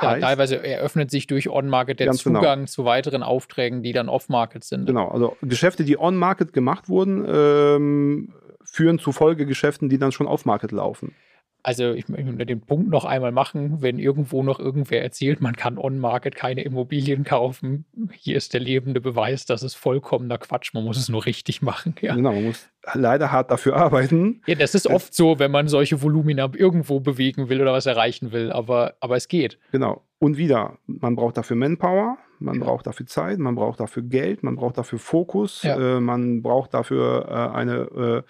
Teilweise eröffnet sich durch on-market der genau. Zugang genau. zu weiteren Aufträgen, die dann off-market sind. Genau, also Geschäfte, die on-market gemacht wurden, ähm, führen zu Folgegeschäften, die dann schon off-market laufen. Also ich möchte den Punkt noch einmal machen, wenn irgendwo noch irgendwer erzählt, man kann on-market keine Immobilien kaufen. Hier ist der lebende Beweis, das ist vollkommener Quatsch. Man muss es nur richtig machen. Ja. Genau, man muss leider hart dafür arbeiten. Ja, das ist oft so, wenn man solche Volumina irgendwo bewegen will oder was erreichen will, aber, aber es geht. Genau. Und wieder, man braucht dafür Manpower, man ja. braucht dafür Zeit, man braucht dafür Geld, man braucht dafür Fokus, ja. äh, man braucht dafür äh, eine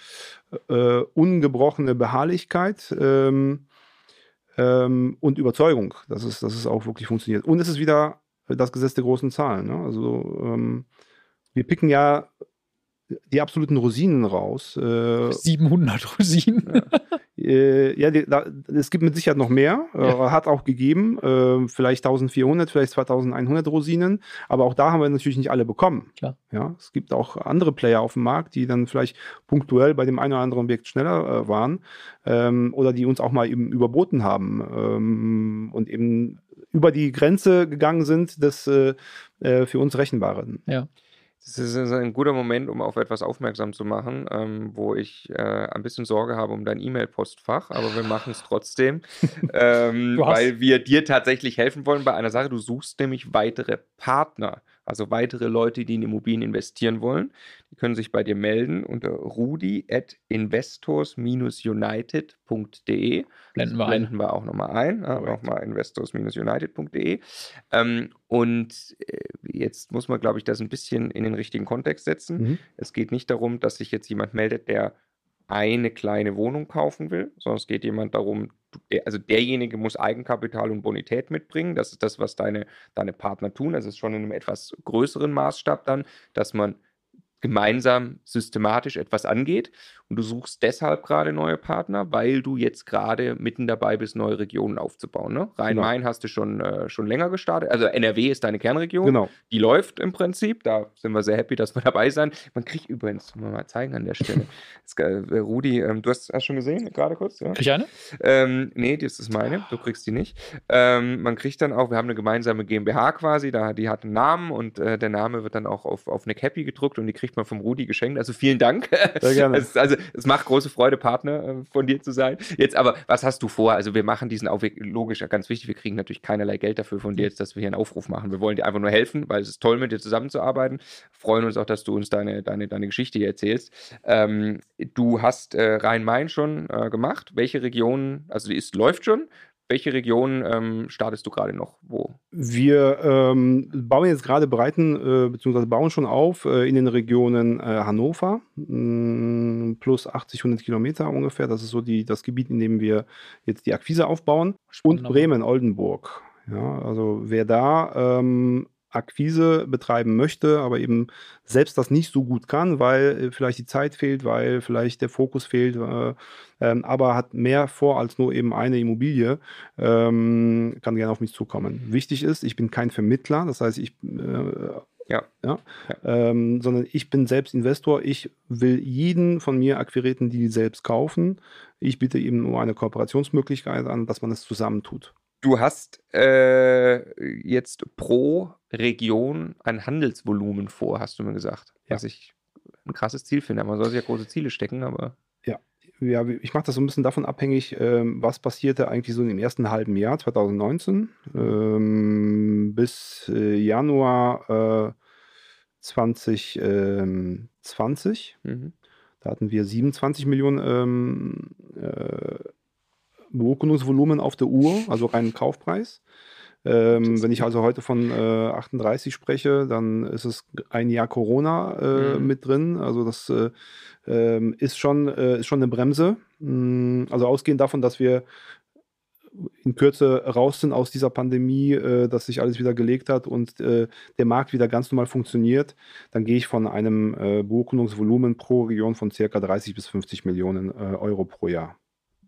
äh, äh ungebrochene Beharrlichkeit ähm, ähm, und Überzeugung, dass es, dass es auch wirklich funktioniert. Und es ist wieder das Gesetz der großen Zahlen. Ne? Also ähm, wir picken ja die absoluten Rosinen raus. Äh, 700 Rosinen. Ja, äh, ja die, da, es gibt mit Sicherheit noch mehr. Äh, ja. hat auch gegeben. Äh, vielleicht 1400, vielleicht 2100 Rosinen. Aber auch da haben wir natürlich nicht alle bekommen. Klar. Ja, es gibt auch andere Player auf dem Markt, die dann vielleicht punktuell bei dem einen oder anderen Objekt schneller äh, waren ähm, oder die uns auch mal eben überboten haben ähm, und eben über die Grenze gegangen sind des äh, für uns Rechenbaren. Ja. Das ist ein guter Moment, um auf etwas aufmerksam zu machen, ähm, wo ich äh, ein bisschen Sorge habe um dein E-Mail-Postfach, aber wir machen es trotzdem, ähm, weil wir dir tatsächlich helfen wollen bei einer Sache. Du suchst nämlich weitere Partner also weitere Leute, die in Immobilien investieren wollen, die können sich bei dir melden unter rudi at investors-united.de. Blenden wir, blenden wir auch nochmal ein. Ja, nochmal investors-united.de. Ähm, und äh, jetzt muss man, glaube ich, das ein bisschen in den richtigen Kontext setzen. Mhm. Es geht nicht darum, dass sich jetzt jemand meldet, der eine kleine Wohnung kaufen will, sondern es geht jemand darum, also derjenige muss Eigenkapital und Bonität mitbringen. Das ist das, was deine, deine Partner tun. Das ist schon in einem etwas größeren Maßstab dann, dass man gemeinsam systematisch etwas angeht. Und du suchst deshalb gerade neue Partner, weil du jetzt gerade mitten dabei bist, neue Regionen aufzubauen. Ne? Rhein-Main genau. hast du schon, äh, schon länger gestartet. Also NRW ist deine Kernregion. Genau. Die läuft im Prinzip. Da sind wir sehr happy, dass wir dabei sein. Man kriegt übrigens, mal, mal zeigen an der Stelle. das, äh, Rudi, ähm, du hast, hast schon gesehen, gerade kurz? Ja? Krieg ich eine? Ähm, nee, das ist meine. Du kriegst die nicht. Ähm, man kriegt dann auch, wir haben eine gemeinsame GmbH quasi, da, die hat einen Namen und äh, der Name wird dann auch auf, auf eine Cappy gedruckt und die kriegt kriegt man vom Rudi geschenkt. Also vielen Dank. Sehr gerne. Es, also es macht große Freude, Partner äh, von dir zu sein. Jetzt aber, was hast du vor? Also wir machen diesen Aufweg, logisch, ganz wichtig, wir kriegen natürlich keinerlei Geld dafür von dir jetzt, dass wir hier einen Aufruf machen. Wir wollen dir einfach nur helfen, weil es ist toll, mit dir zusammenzuarbeiten. Freuen uns auch, dass du uns deine, deine, deine Geschichte hier erzählst. Ähm, du hast äh, Rhein-Main schon äh, gemacht. Welche Region, also die ist, läuft schon. Welche Region ähm, startest du gerade noch? Wo? Wir ähm, bauen jetzt gerade Breiten, äh, beziehungsweise bauen schon auf äh, in den Regionen äh, Hannover, mh, mm, plus 80, 100 Kilometer ungefähr. Das ist so die, das Gebiet, in dem wir jetzt die Akquise aufbauen. Spannend. Und Bremen, Oldenburg. Ja, also wer da ähm, Akquise betreiben möchte, aber eben selbst das nicht so gut kann, weil äh, vielleicht die Zeit fehlt, weil vielleicht der Fokus fehlt, äh, ähm, aber hat mehr vor als nur eben eine Immobilie, ähm, kann gerne auf mich zukommen. Wichtig ist, ich bin kein Vermittler, das heißt, ich äh, Ja. ja, Ähm, sondern ich bin selbst Investor. Ich will jeden von mir akquirierten Deal selbst kaufen. Ich biete eben nur eine Kooperationsmöglichkeit an, dass man es zusammentut. Du hast äh, jetzt pro Region ein Handelsvolumen vor, hast du mir gesagt. Ja. Was ich ein krasses Ziel finde. Man soll sich ja große Ziele stecken, aber Ja, ich mache das so ein bisschen davon abhängig, ähm, was passierte eigentlich so im ersten halben Jahr 2019 ähm, bis äh, Januar äh, 2020. mhm. Da hatten wir 27 Millionen ähm, äh, Beurkundungsvolumen auf der Uhr, also reinen Kaufpreis. Ähm, wenn ich also heute von äh, 38 spreche, dann ist es ein Jahr Corona äh, Mhm. mit drin. Also das äh, ähm, ist, schon, äh, ist schon eine Bremse. Mm, Also ausgehend davon, dass wir in Kürze raus sind aus dieser Pandemie, äh, dass sich alles wieder gelegt hat und äh, der Markt wieder ganz normal funktioniert, dann gehe ich von einem Beurkundungsvolumen pro Region von circa 30 bis 50 Millionen Euro pro Jahr.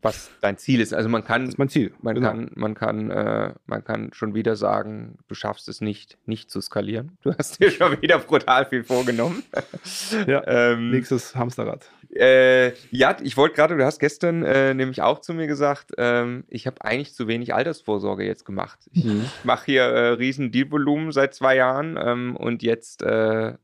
Was dein Ziel ist. Also man kann, Das ist mein Ziel. man Genau. kann, man kann, äh, man kann schon wieder sagen, du schaffst es nicht, nicht zu skalieren. Du hast dir schon wieder brutal viel vorgenommen. Ja, ähm, Nächstes Hamsterrad. Äh, ja, ich wollte gerade, du hast gestern äh, nämlich auch zu mir gesagt, ähm, ich habe eigentlich zu wenig Altersvorsorge jetzt gemacht. Ich Mhm. mache hier äh, riesen Dealvolumen seit zwei Jahren ähm, und jetzt äh,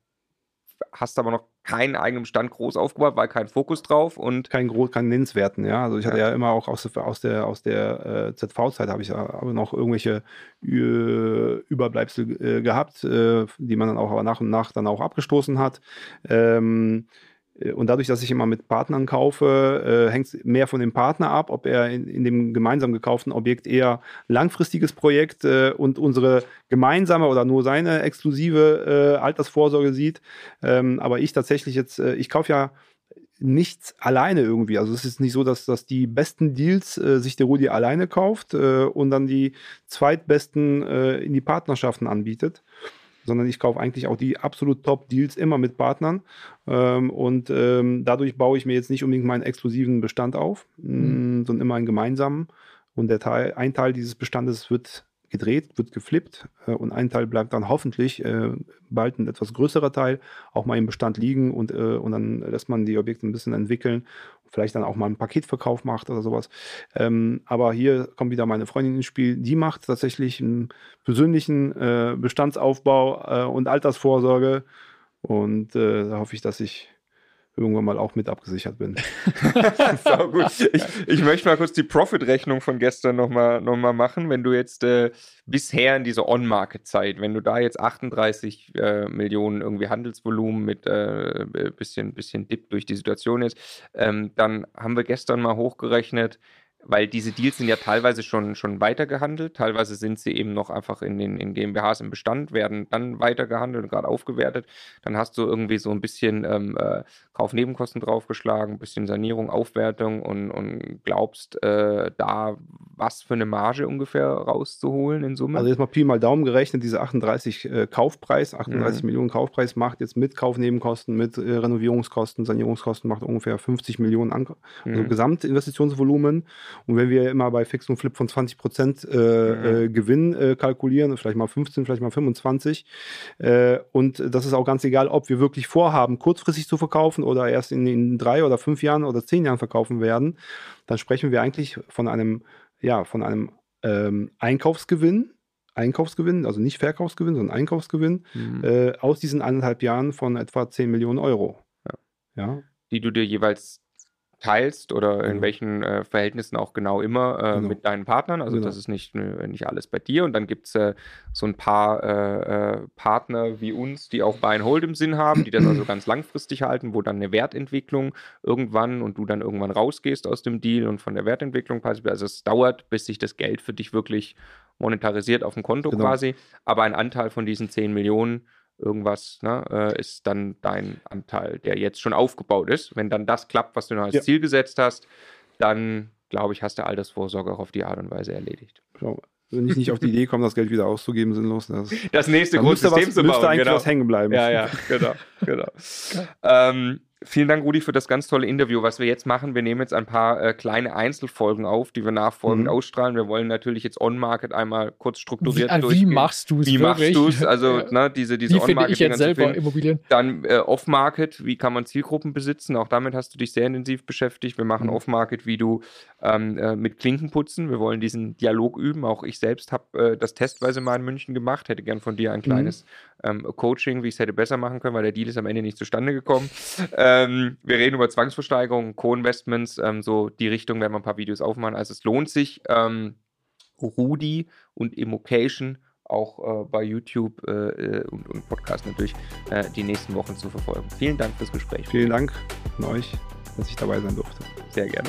hast aber noch keinen eigenen Bestand groß aufgebaut, weil kein Fokus drauf und kein groß, kein nennenswerten, ja. Also ich hatte Ja. ja, immer auch aus der, aus der, aus der äh, ZV-Zeit habe ich ja aber noch irgendwelche äh, Überbleibsel äh, gehabt, äh, die man dann auch aber nach und nach dann auch abgestoßen hat. Ähm, äh, und dadurch, dass ich immer mit Partnern kaufe, äh, hängt es mehr von dem Partner ab, ob er in, in dem gemeinsam gekauften Objekt eher langfristiges Projekt äh, und unsere gemeinsame oder nur seine exklusive äh, Altersvorsorge sieht. Ähm, aber ich tatsächlich jetzt, äh, ich kaufe ja nichts alleine irgendwie. Also es ist nicht so, dass, dass die besten Deals äh, sich der Rudi alleine kauft äh, und dann die zweitbesten äh, in die Partnerschaften anbietet, sondern ich kaufe eigentlich auch die absolut Top-Deals immer mit Partnern. Ähm, und ähm, dadurch baue ich mir jetzt nicht unbedingt meinen exklusiven Bestand auf, mh, sondern immer einen gemeinsamen. Und der Teil, ein Teil dieses Bestandes wird gedreht, wird geflippt äh, und ein Teil bleibt dann hoffentlich äh, bald ein etwas größerer Teil auch mal im Bestand liegen und, äh, und dann lässt man die Objekte ein bisschen entwickeln, vielleicht dann auch mal einen Paketverkauf macht oder sowas. Ähm, aber hier kommt wieder meine Freundin ins Spiel, die macht tatsächlich einen persönlichen äh, Bestandsaufbau äh, und Altersvorsorge und äh, da hoffe ich, dass ich irgendwann mal auch mit abgesichert bin. Sau gut. Ich, ich möchte mal kurz die Profit-Rechnung von gestern nochmal noch mal machen. Wenn du jetzt äh, bisher in dieser On-Market-Zeit, wenn du da jetzt 38 äh, Millionen irgendwie Handelsvolumen mit äh, bisschen, bisschen Dip durch die Situation ist, ähm, dann haben wir gestern mal hochgerechnet, weil diese Deals sind ja teilweise schon, schon weitergehandelt, teilweise sind sie eben noch einfach in den in GmbHs im Bestand, werden dann weitergehandelt und gerade aufgewertet. Dann hast du irgendwie so ein bisschen ähm, äh, Kaufnebenkosten draufgeschlagen, ein bisschen Sanierung, Aufwertung und, und glaubst äh, da was für eine Marge ungefähr rauszuholen in Summe? Also jetzt mal Pi mal Daumen gerechnet, diese 38 äh, Kaufpreis, 38 Mhm. Millionen Kaufpreis macht jetzt mit Kaufnebenkosten, mit äh, Renovierungskosten, Sanierungskosten macht ungefähr 50 Millionen an, also Mhm. Gesamtinvestitionsvolumen. Und wenn wir immer bei Fix und Flip von 20 Prozent äh, Mhm. äh, Gewinn äh, kalkulieren, vielleicht mal 15, vielleicht mal 25, äh, und das ist auch ganz egal, ob wir wirklich vorhaben, kurzfristig zu verkaufen oder erst in, in drei oder fünf Jahren oder zehn Jahren verkaufen werden, dann sprechen wir eigentlich von einem, ja, von einem ähm, Einkaufsgewinn Einkaufsgewinn, also nicht Verkaufsgewinn, sondern Einkaufsgewinn, mhm. äh, aus diesen anderthalb Jahren von etwa 10 Millionen Euro. Ja. ja. Die du dir jeweils teilst oder in genau. welchen äh, Verhältnissen auch genau immer äh, genau. mit deinen Partnern. Also genau. das ist nicht, nicht alles bei dir. Und dann gibt es äh, so ein paar äh, äh, Partner wie uns, die auch Buy and Hold im Sinn haben, die das also ganz langfristig halten, wo dann eine Wertentwicklung irgendwann und du dann irgendwann rausgehst aus dem Deal und von der Wertentwicklung Also es dauert, bis sich das Geld für dich wirklich monetarisiert auf dem Konto genau. quasi. Aber ein Anteil von diesen 10 Millionen irgendwas, ne, äh, ist dann dein Anteil, der jetzt schon aufgebaut ist. Wenn dann das klappt, was du noch als ja. Ziel gesetzt hast, dann glaube ich, hast du Altersvorsorge auch auf die Art und Weise erledigt. Schau, wenn ich nicht auf die Idee komme, das Geld wieder auszugeben, sinnlos. Das, das nächste große System zu bauen. Müsste eigentlich genau. was hängen bleiben. Ja, ja, genau, genau. ähm, Vielen Dank, Rudi, für das ganz tolle Interview. Was wir jetzt machen, wir nehmen jetzt ein paar äh, kleine Einzelfolgen auf, die wir nachfolgend mhm. ausstrahlen. Wir wollen natürlich jetzt On-Market einmal kurz strukturiert wie, äh, durchgehen. Wie machst du es? Wie machst du es? Also ne, diese, diese On-Market. ich jetzt selber Immobilien? Dann äh, Off-Market, wie kann man Zielgruppen besitzen? Auch damit hast du dich sehr intensiv beschäftigt. Wir machen mhm. Off-Market, wie du ähm, äh, mit Klinken putzen. Wir wollen diesen Dialog üben. Auch ich selbst habe äh, das testweise mal in München gemacht. Hätte gern von dir ein mhm. kleines. Ähm, Coaching, wie ich es hätte besser machen können, weil der Deal ist am Ende nicht zustande gekommen. ähm, wir reden über Zwangsversteigerung, Co-Investments, ähm, so die Richtung werden wir ein paar Videos aufmachen. Also es lohnt sich, ähm, Rudi und Immocation auch äh, bei YouTube äh, äh, und, und, Podcast natürlich äh, die nächsten Wochen zu verfolgen. Vielen Dank fürs Gespräch. Vielen Dank an euch, dass ich dabei sein durfte. Sehr gerne.